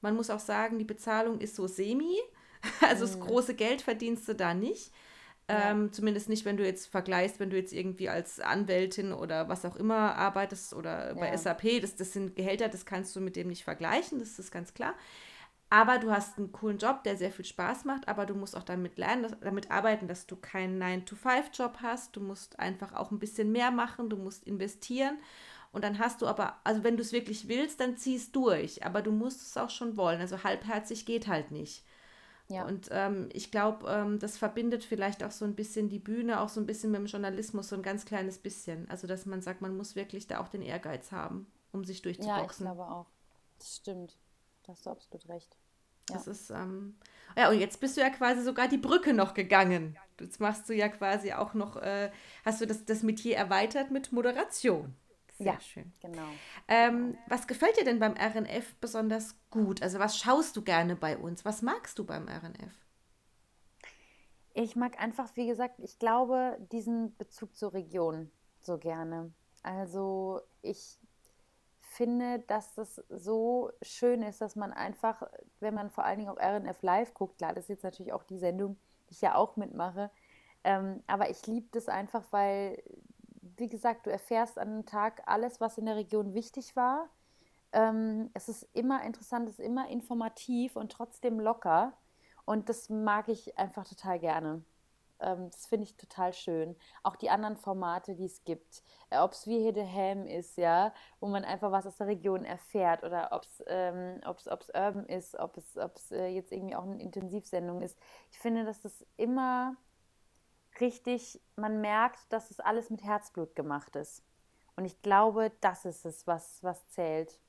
Man muss auch sagen, die Bezahlung ist so semi. Also mhm. das große Geld verdienst du da nicht. Ja. Ähm, zumindest nicht, wenn du jetzt vergleichst, wenn du jetzt irgendwie als Anwältin oder was auch immer arbeitest oder bei ja. SAP, das, das sind Gehälter, das kannst du mit dem nicht vergleichen, das ist ganz klar. Aber du hast einen coolen Job, der sehr viel Spaß macht, aber du musst auch damit lernen, dass, damit arbeiten, dass du keinen 9-to-5-Job hast. Du musst einfach auch ein bisschen mehr machen, du musst investieren. Und dann hast du aber, also wenn du es wirklich willst, dann ziehst durch. Aber du musst es auch schon wollen. Also halbherzig geht halt nicht. Ja. Und ähm, ich glaube, ähm, das verbindet vielleicht auch so ein bisschen die Bühne, auch so ein bisschen mit dem Journalismus, so ein ganz kleines bisschen. Also, dass man sagt, man muss wirklich da auch den Ehrgeiz haben, um sich durchzuboxen. Ja, ich glaube auch. Das stimmt. Da hast du absolut recht. Ja. Das ist, ähm, ja, und jetzt bist du ja quasi sogar die Brücke noch gegangen. Jetzt machst du ja quasi auch noch, äh, hast du das, das Metier erweitert mit Moderation. Sehr ja, schön. Genau. Ähm, was gefällt dir denn beim RNF besonders gut? Also was schaust du gerne bei uns? Was magst du beim RNF? Ich mag einfach, wie gesagt, ich glaube, diesen Bezug zur Region so gerne. Also ich finde, dass das so schön ist, dass man einfach, wenn man vor allen Dingen auch RNF Live guckt, klar, das ist jetzt natürlich auch die Sendung, die ich ja auch mitmache, ähm, aber ich liebe das einfach, weil, wie gesagt, du erfährst an einem Tag alles, was in der Region wichtig war. Ähm, es ist immer interessant, es ist immer informativ und trotzdem locker. Und das mag ich einfach total gerne. Ähm, das finde ich total schön. Auch die anderen Formate, die es gibt. Äh, ob es wie hier der Ham ist, ja, wo man einfach was aus der Region erfährt oder ob es ähm, Urban ist, ob es äh, jetzt irgendwie auch eine Intensivsendung ist. Ich finde, dass das immer richtig, man merkt, dass es alles mit Herzblut gemacht ist. Und ich glaube, das ist es, was, was zählt.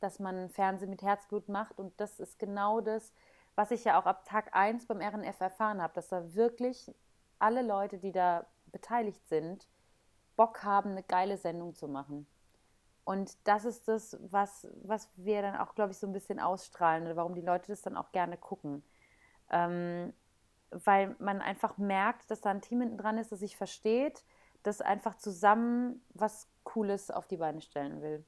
Dass man Fernsehen mit Herzblut macht. Und das ist genau das, was ich ja auch ab Tag 1 beim RNF erfahren habe, dass da wirklich alle Leute, die da beteiligt sind, Bock haben, eine geile Sendung zu machen. Und das ist das, was, was wir dann auch, glaube ich, so ein bisschen ausstrahlen oder warum die Leute das dann auch gerne gucken. Ähm, weil man einfach merkt, dass da ein Team hinten dran ist, das sich versteht, das einfach zusammen was Cooles auf die Beine stellen will.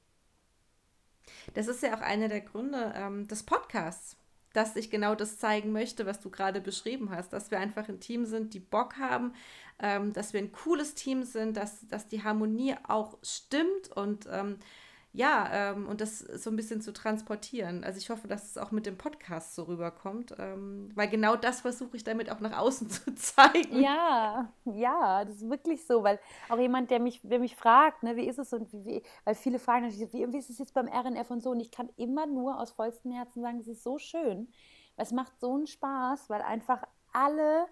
Das ist ja auch einer der Gründe ähm, des Podcasts dass ich genau das zeigen möchte, was du gerade beschrieben hast, dass wir einfach ein Team sind, die Bock haben, ähm, dass wir ein cooles Team sind, dass, dass die Harmonie auch stimmt und ähm, ja, ähm, und das so ein bisschen zu transportieren. Also ich hoffe, dass es auch mit dem Podcast so rüberkommt, ähm, weil genau das versuche ich damit auch nach außen zu zeigen. Ja, ja, das ist wirklich so, weil auch jemand, der mich, der mich fragt, ne, wie ist es und wie, wie weil viele fragen natürlich, wie, wie ist es jetzt beim RNF und so und ich kann immer nur aus vollstem Herzen sagen, es ist so schön, es macht so einen Spaß, weil einfach alle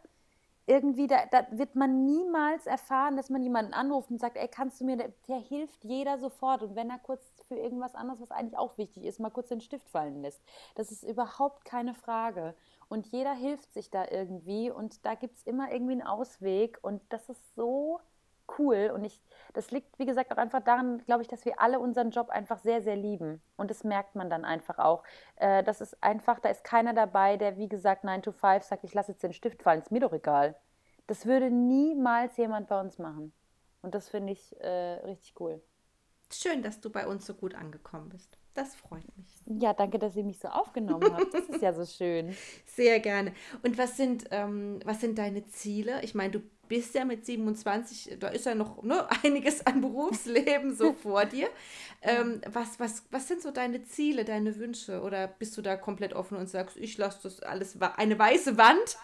irgendwie, da, da, wird man niemals erfahren, dass man jemanden anruft und sagt, ey, kannst du mir, der, der, hilft jeder sofort. Und wenn er kurz für irgendwas anderes, was eigentlich auch wichtig ist, mal kurz den Stift fallen lässt. Das ist überhaupt keine Frage. Und jeder hilft sich da irgendwie und da gibt es immer irgendwie einen Ausweg. Und das ist so cool. Und ich, das liegt, wie gesagt, auch einfach daran, glaube ich, dass wir alle unseren Job einfach sehr, sehr lieben. Und das merkt man dann einfach auch. Äh, das ist einfach, da ist keiner dabei, der, wie gesagt, 9 to 5 sagt, ich lasse jetzt den Stift fallen, ist mir doch egal. Das würde niemals jemand bei uns machen. Und das finde ich äh, richtig cool. Schön, dass du bei uns so gut angekommen bist. Das freut mich. Ja, danke, dass ihr mich so aufgenommen habt. Das ist ja so schön. Sehr gerne. Und was sind, ähm, was sind deine Ziele? Ich meine, du bist ja mit 27, da ist ja noch ne, einiges an Berufsleben so vor dir. Ähm, was, was, was sind so deine Ziele, deine Wünsche? Oder bist du da komplett offen und sagst, ich lasse das alles, eine weiße Wand?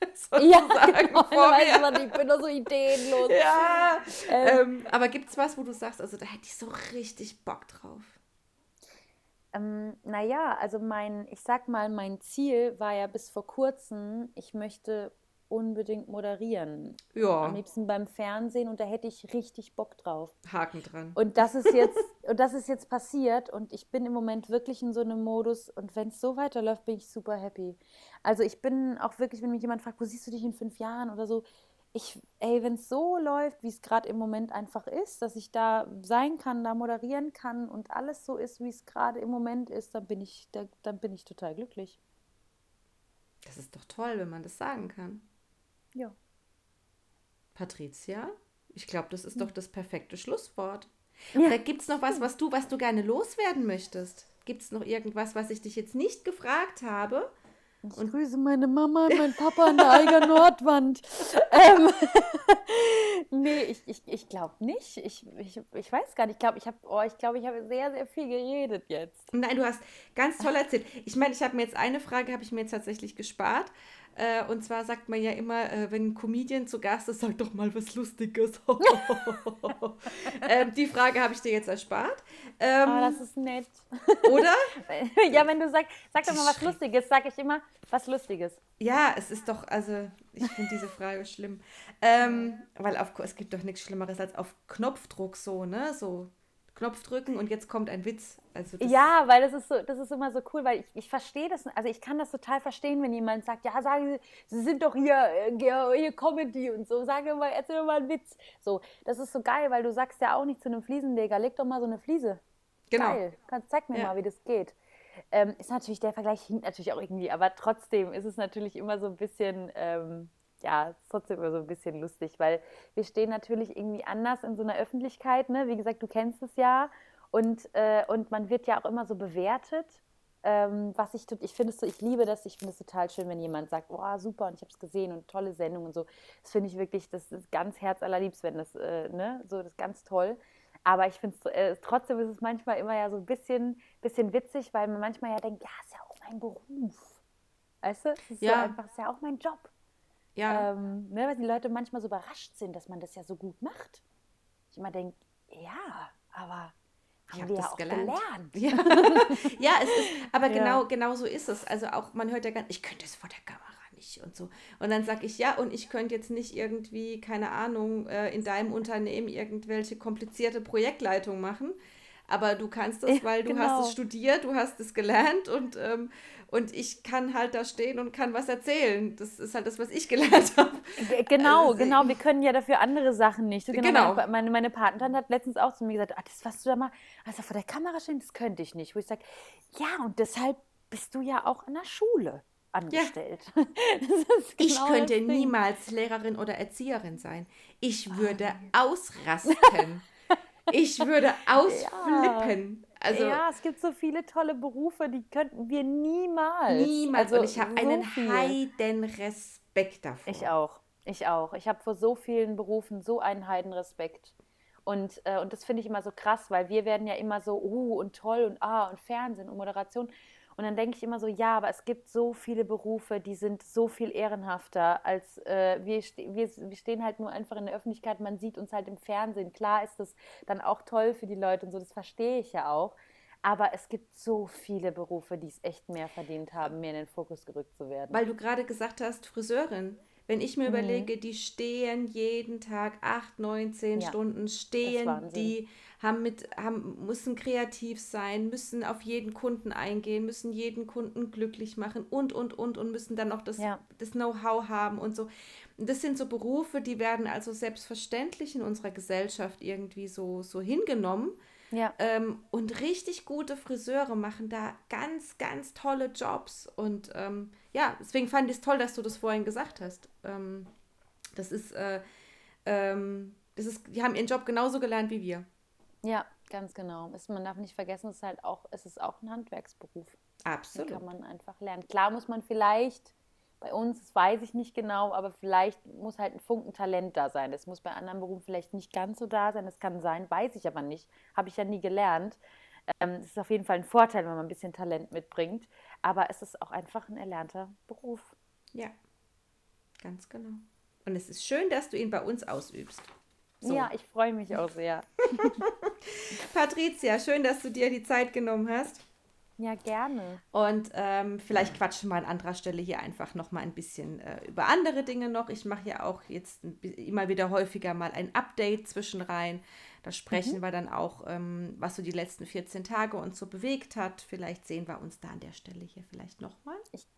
ja, genau, vor mir. Man, ich bin da so ideenlos. Ja, ähm, ähm, aber gibt es was, wo du sagst, also da hätte ich so richtig Bock drauf? Ähm, naja, also mein, ich sag mal, mein Ziel war ja bis vor kurzem, ich möchte unbedingt moderieren. Ja. Am liebsten beim Fernsehen und da hätte ich richtig Bock drauf. Haken dran. Und das ist jetzt, und das ist jetzt passiert und ich bin im Moment wirklich in so einem Modus und wenn es so weiterläuft, bin ich super happy. Also ich bin auch wirklich, wenn mich jemand fragt, wo siehst du dich in fünf Jahren oder so, ich, ey, wenn es so läuft, wie es gerade im Moment einfach ist, dass ich da sein kann, da moderieren kann und alles so ist, wie es gerade im Moment ist, dann bin ich, da, dann bin ich total glücklich. Das ist doch toll, wenn man das sagen kann. Ja. Patricia, ich glaube, das ist doch das perfekte Schlusswort. Ja. Oder gibt es noch was, was du, was du gerne loswerden möchtest? Gibt es noch irgendwas, was ich dich jetzt nicht gefragt habe? Ich grüße meine Mama und meinen Papa an der Eiger Nordwand. ähm, nee, ich, ich, ich glaube nicht. Ich, ich, ich weiß gar nicht. Ich glaube, ich habe oh, ich glaub, ich habe sehr, sehr viel geredet jetzt. Nein, du hast ganz toll erzählt. Ich meine, ich habe mir jetzt eine Frage, habe ich mir jetzt tatsächlich gespart. Äh, und zwar sagt man ja immer, äh, wenn ein Comedian zu Gast ist, sag doch mal was Lustiges. ähm, die Frage habe ich dir jetzt erspart. Ähm, Ah, das ist nett. oder? ja, wenn du sagst, sag doch mal was Lustiges, sag ich immer was Lustiges. Ja, es ist doch, also ich finde diese Frage schlimm. Ähm, weil auf, es gibt doch nichts Schlimmeres als auf Knopfdruck so, ne? So Knopf drücken und jetzt kommt ein Witz. Also Ja, weil das ist so, das ist immer so cool, weil ich, ich verstehe das, also ich kann das total verstehen, wenn jemand sagt, ja, sagen Sie, Sie sind doch hier, äh, hier, Comedy und so, sag doch mal, erzähl mal einen Witz. So, das ist so geil, weil du sagst ja auch nicht zu einem Fliesenleger, leg doch mal so eine Fliese. Genau. Geil, Kannst, zeig mir Ja. mal, wie das geht. Ähm, ist natürlich, der Vergleich hinkt natürlich auch irgendwie, aber trotzdem ist es natürlich immer so ein bisschen, ähm, ja, ist trotzdem immer so ein bisschen lustig, weil wir stehen natürlich irgendwie anders in so einer Öffentlichkeit, ne? Wie gesagt, du kennst es ja. Und, äh, und man wird ja auch immer so bewertet. Ähm, was ich, ich finde es so, ich liebe das, ich finde es total schön, wenn jemand sagt, oh, super, und ich habe es gesehen und tolle Sendung und so. Das finde ich wirklich, das ist ganz herzallerliebst, wenn das, äh, ne, so, das ist ganz toll. Aber ich finde es, äh, trotzdem ist es manchmal immer ja so ein bisschen, bisschen witzig, weil man manchmal ja denkt, ja, ist ja auch mein Beruf. Weißt du, es ist Ja. so einfach, ist ja auch mein Job. Ja. Ähm, ne, weil die Leute manchmal so überrascht sind, dass man das ja so gut macht. Ich immer denke, ja, aber haben hab wir ja das auch gelernt. gelernt. Ja, ja es ist, aber Ja. genau, genau so ist es. Also auch, man hört ja gar ich könnte es vor der Kamera nicht und so. Und dann sage ich, ja, und ich könnte jetzt nicht irgendwie, keine Ahnung, äh, in deinem Unternehmen irgendwelche komplizierte Projektleitung machen. Aber du kannst es, Ja, weil du genau. hast es studiert, du hast es gelernt und, ähm, und ich kann halt da stehen und kann was erzählen. Das ist halt das, was ich gelernt habe. Genau, Also, genau. Wir können ja dafür andere Sachen nicht. Genau. Genau. Meine, meine, meine Patentante hat letztens auch zu mir gesagt, ah, das, was du da mal, also vor der Kamera stehen, das könnte ich nicht. Wo ich sage, ja, und deshalb bist du ja auch in der Schule angestellt. Das ist Ich genau könnte niemals Lehrerin oder Erzieherin sein. Ich würde ausrasten. Ich würde ausflippen. Also ja, es gibt so viele tolle Berufe, die könnten wir niemals. niemals. Also und ich habe so einen viel. heiden Respekt davor. Ich auch. Ich auch. Ich habe vor so vielen Berufen so einen Heidenrespekt. Und, äh, und das finde ich immer so krass, weil wir werden ja immer so, uh, und toll und ah, und Fernsehen und Moderation. Und dann denke ich immer so, ja, aber es gibt so viele Berufe, die sind so viel ehrenhafter, als äh, wir, wir, wir stehen halt nur einfach in der Öffentlichkeit, man sieht uns halt im Fernsehen. Klar ist das dann auch toll für die Leute und so, das verstehe ich ja auch. Aber es gibt so viele Berufe, die es echt mehr verdient haben, mehr in den Fokus gerückt zu werden. Weil du gerade gesagt hast, Friseurin. Wenn ich mir Mhm. überlege, die stehen jeden Tag acht, neun, zehn Ja, Stunden, stehen, die haben mit, haben, müssen kreativ sein, müssen auf jeden Kunden eingehen, müssen jeden Kunden glücklich machen und, und, und und müssen dann noch das, Ja. das Know-how haben und so. Das sind so Berufe, die werden also selbstverständlich in unserer Gesellschaft irgendwie so, so hingenommen. Ja. Ähm, und richtig gute Friseure machen da ganz, ganz tolle Jobs. Und ähm, ja, deswegen fand ich es toll, dass du das vorhin gesagt hast. Ähm, das ist, äh, ähm, das ist, die haben ihren Job genauso gelernt wie wir. Ja, ganz genau. Es, man darf nicht vergessen, es ist halt auch, es ist auch ein Handwerksberuf. Den Absolut. kann man einfach lernen. Klar muss man vielleicht, bei uns, das weiß ich nicht genau, aber vielleicht muss halt ein Funken Talent da sein. Das muss bei anderen Berufen vielleicht nicht ganz so da sein. Das kann sein, weiß ich aber nicht. Habe ich ja nie gelernt. Ähm, Es ist auf jeden Fall ein Vorteil, wenn man ein bisschen Talent mitbringt. Aber es ist auch einfach ein erlernter Beruf. Ja, ganz genau. Und es ist schön, dass du ihn bei uns ausübst. So. Ja, ich freue mich auch sehr. Patricia, schön, dass du dir die Zeit genommen hast. Ja, gerne. Und ähm, vielleicht quatschen wir an anderer Stelle hier einfach noch mal ein bisschen äh, über andere Dinge noch. Ich mache ja auch jetzt immer wieder häufiger mal ein Update zwischen rein. Da sprechen mhm. wir dann auch, ähm, was so die letzten 14 Tage uns so bewegt hat. Vielleicht sehen wir uns da an der Stelle hier vielleicht nochmal. Ich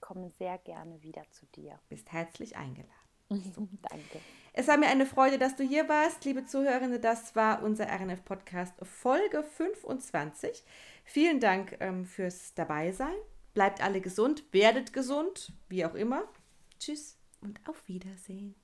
komme sehr gerne wieder zu dir. Bist herzlich eingeladen. Danke. Es war mir eine Freude, dass du hier warst, liebe Zuhörende. Das war unser RNF-Podcast Folge 25. Vielen Dank ähm, fürs Dabeisein. Bleibt alle gesund, werdet gesund, wie auch immer. Tschüss und auf Wiedersehen.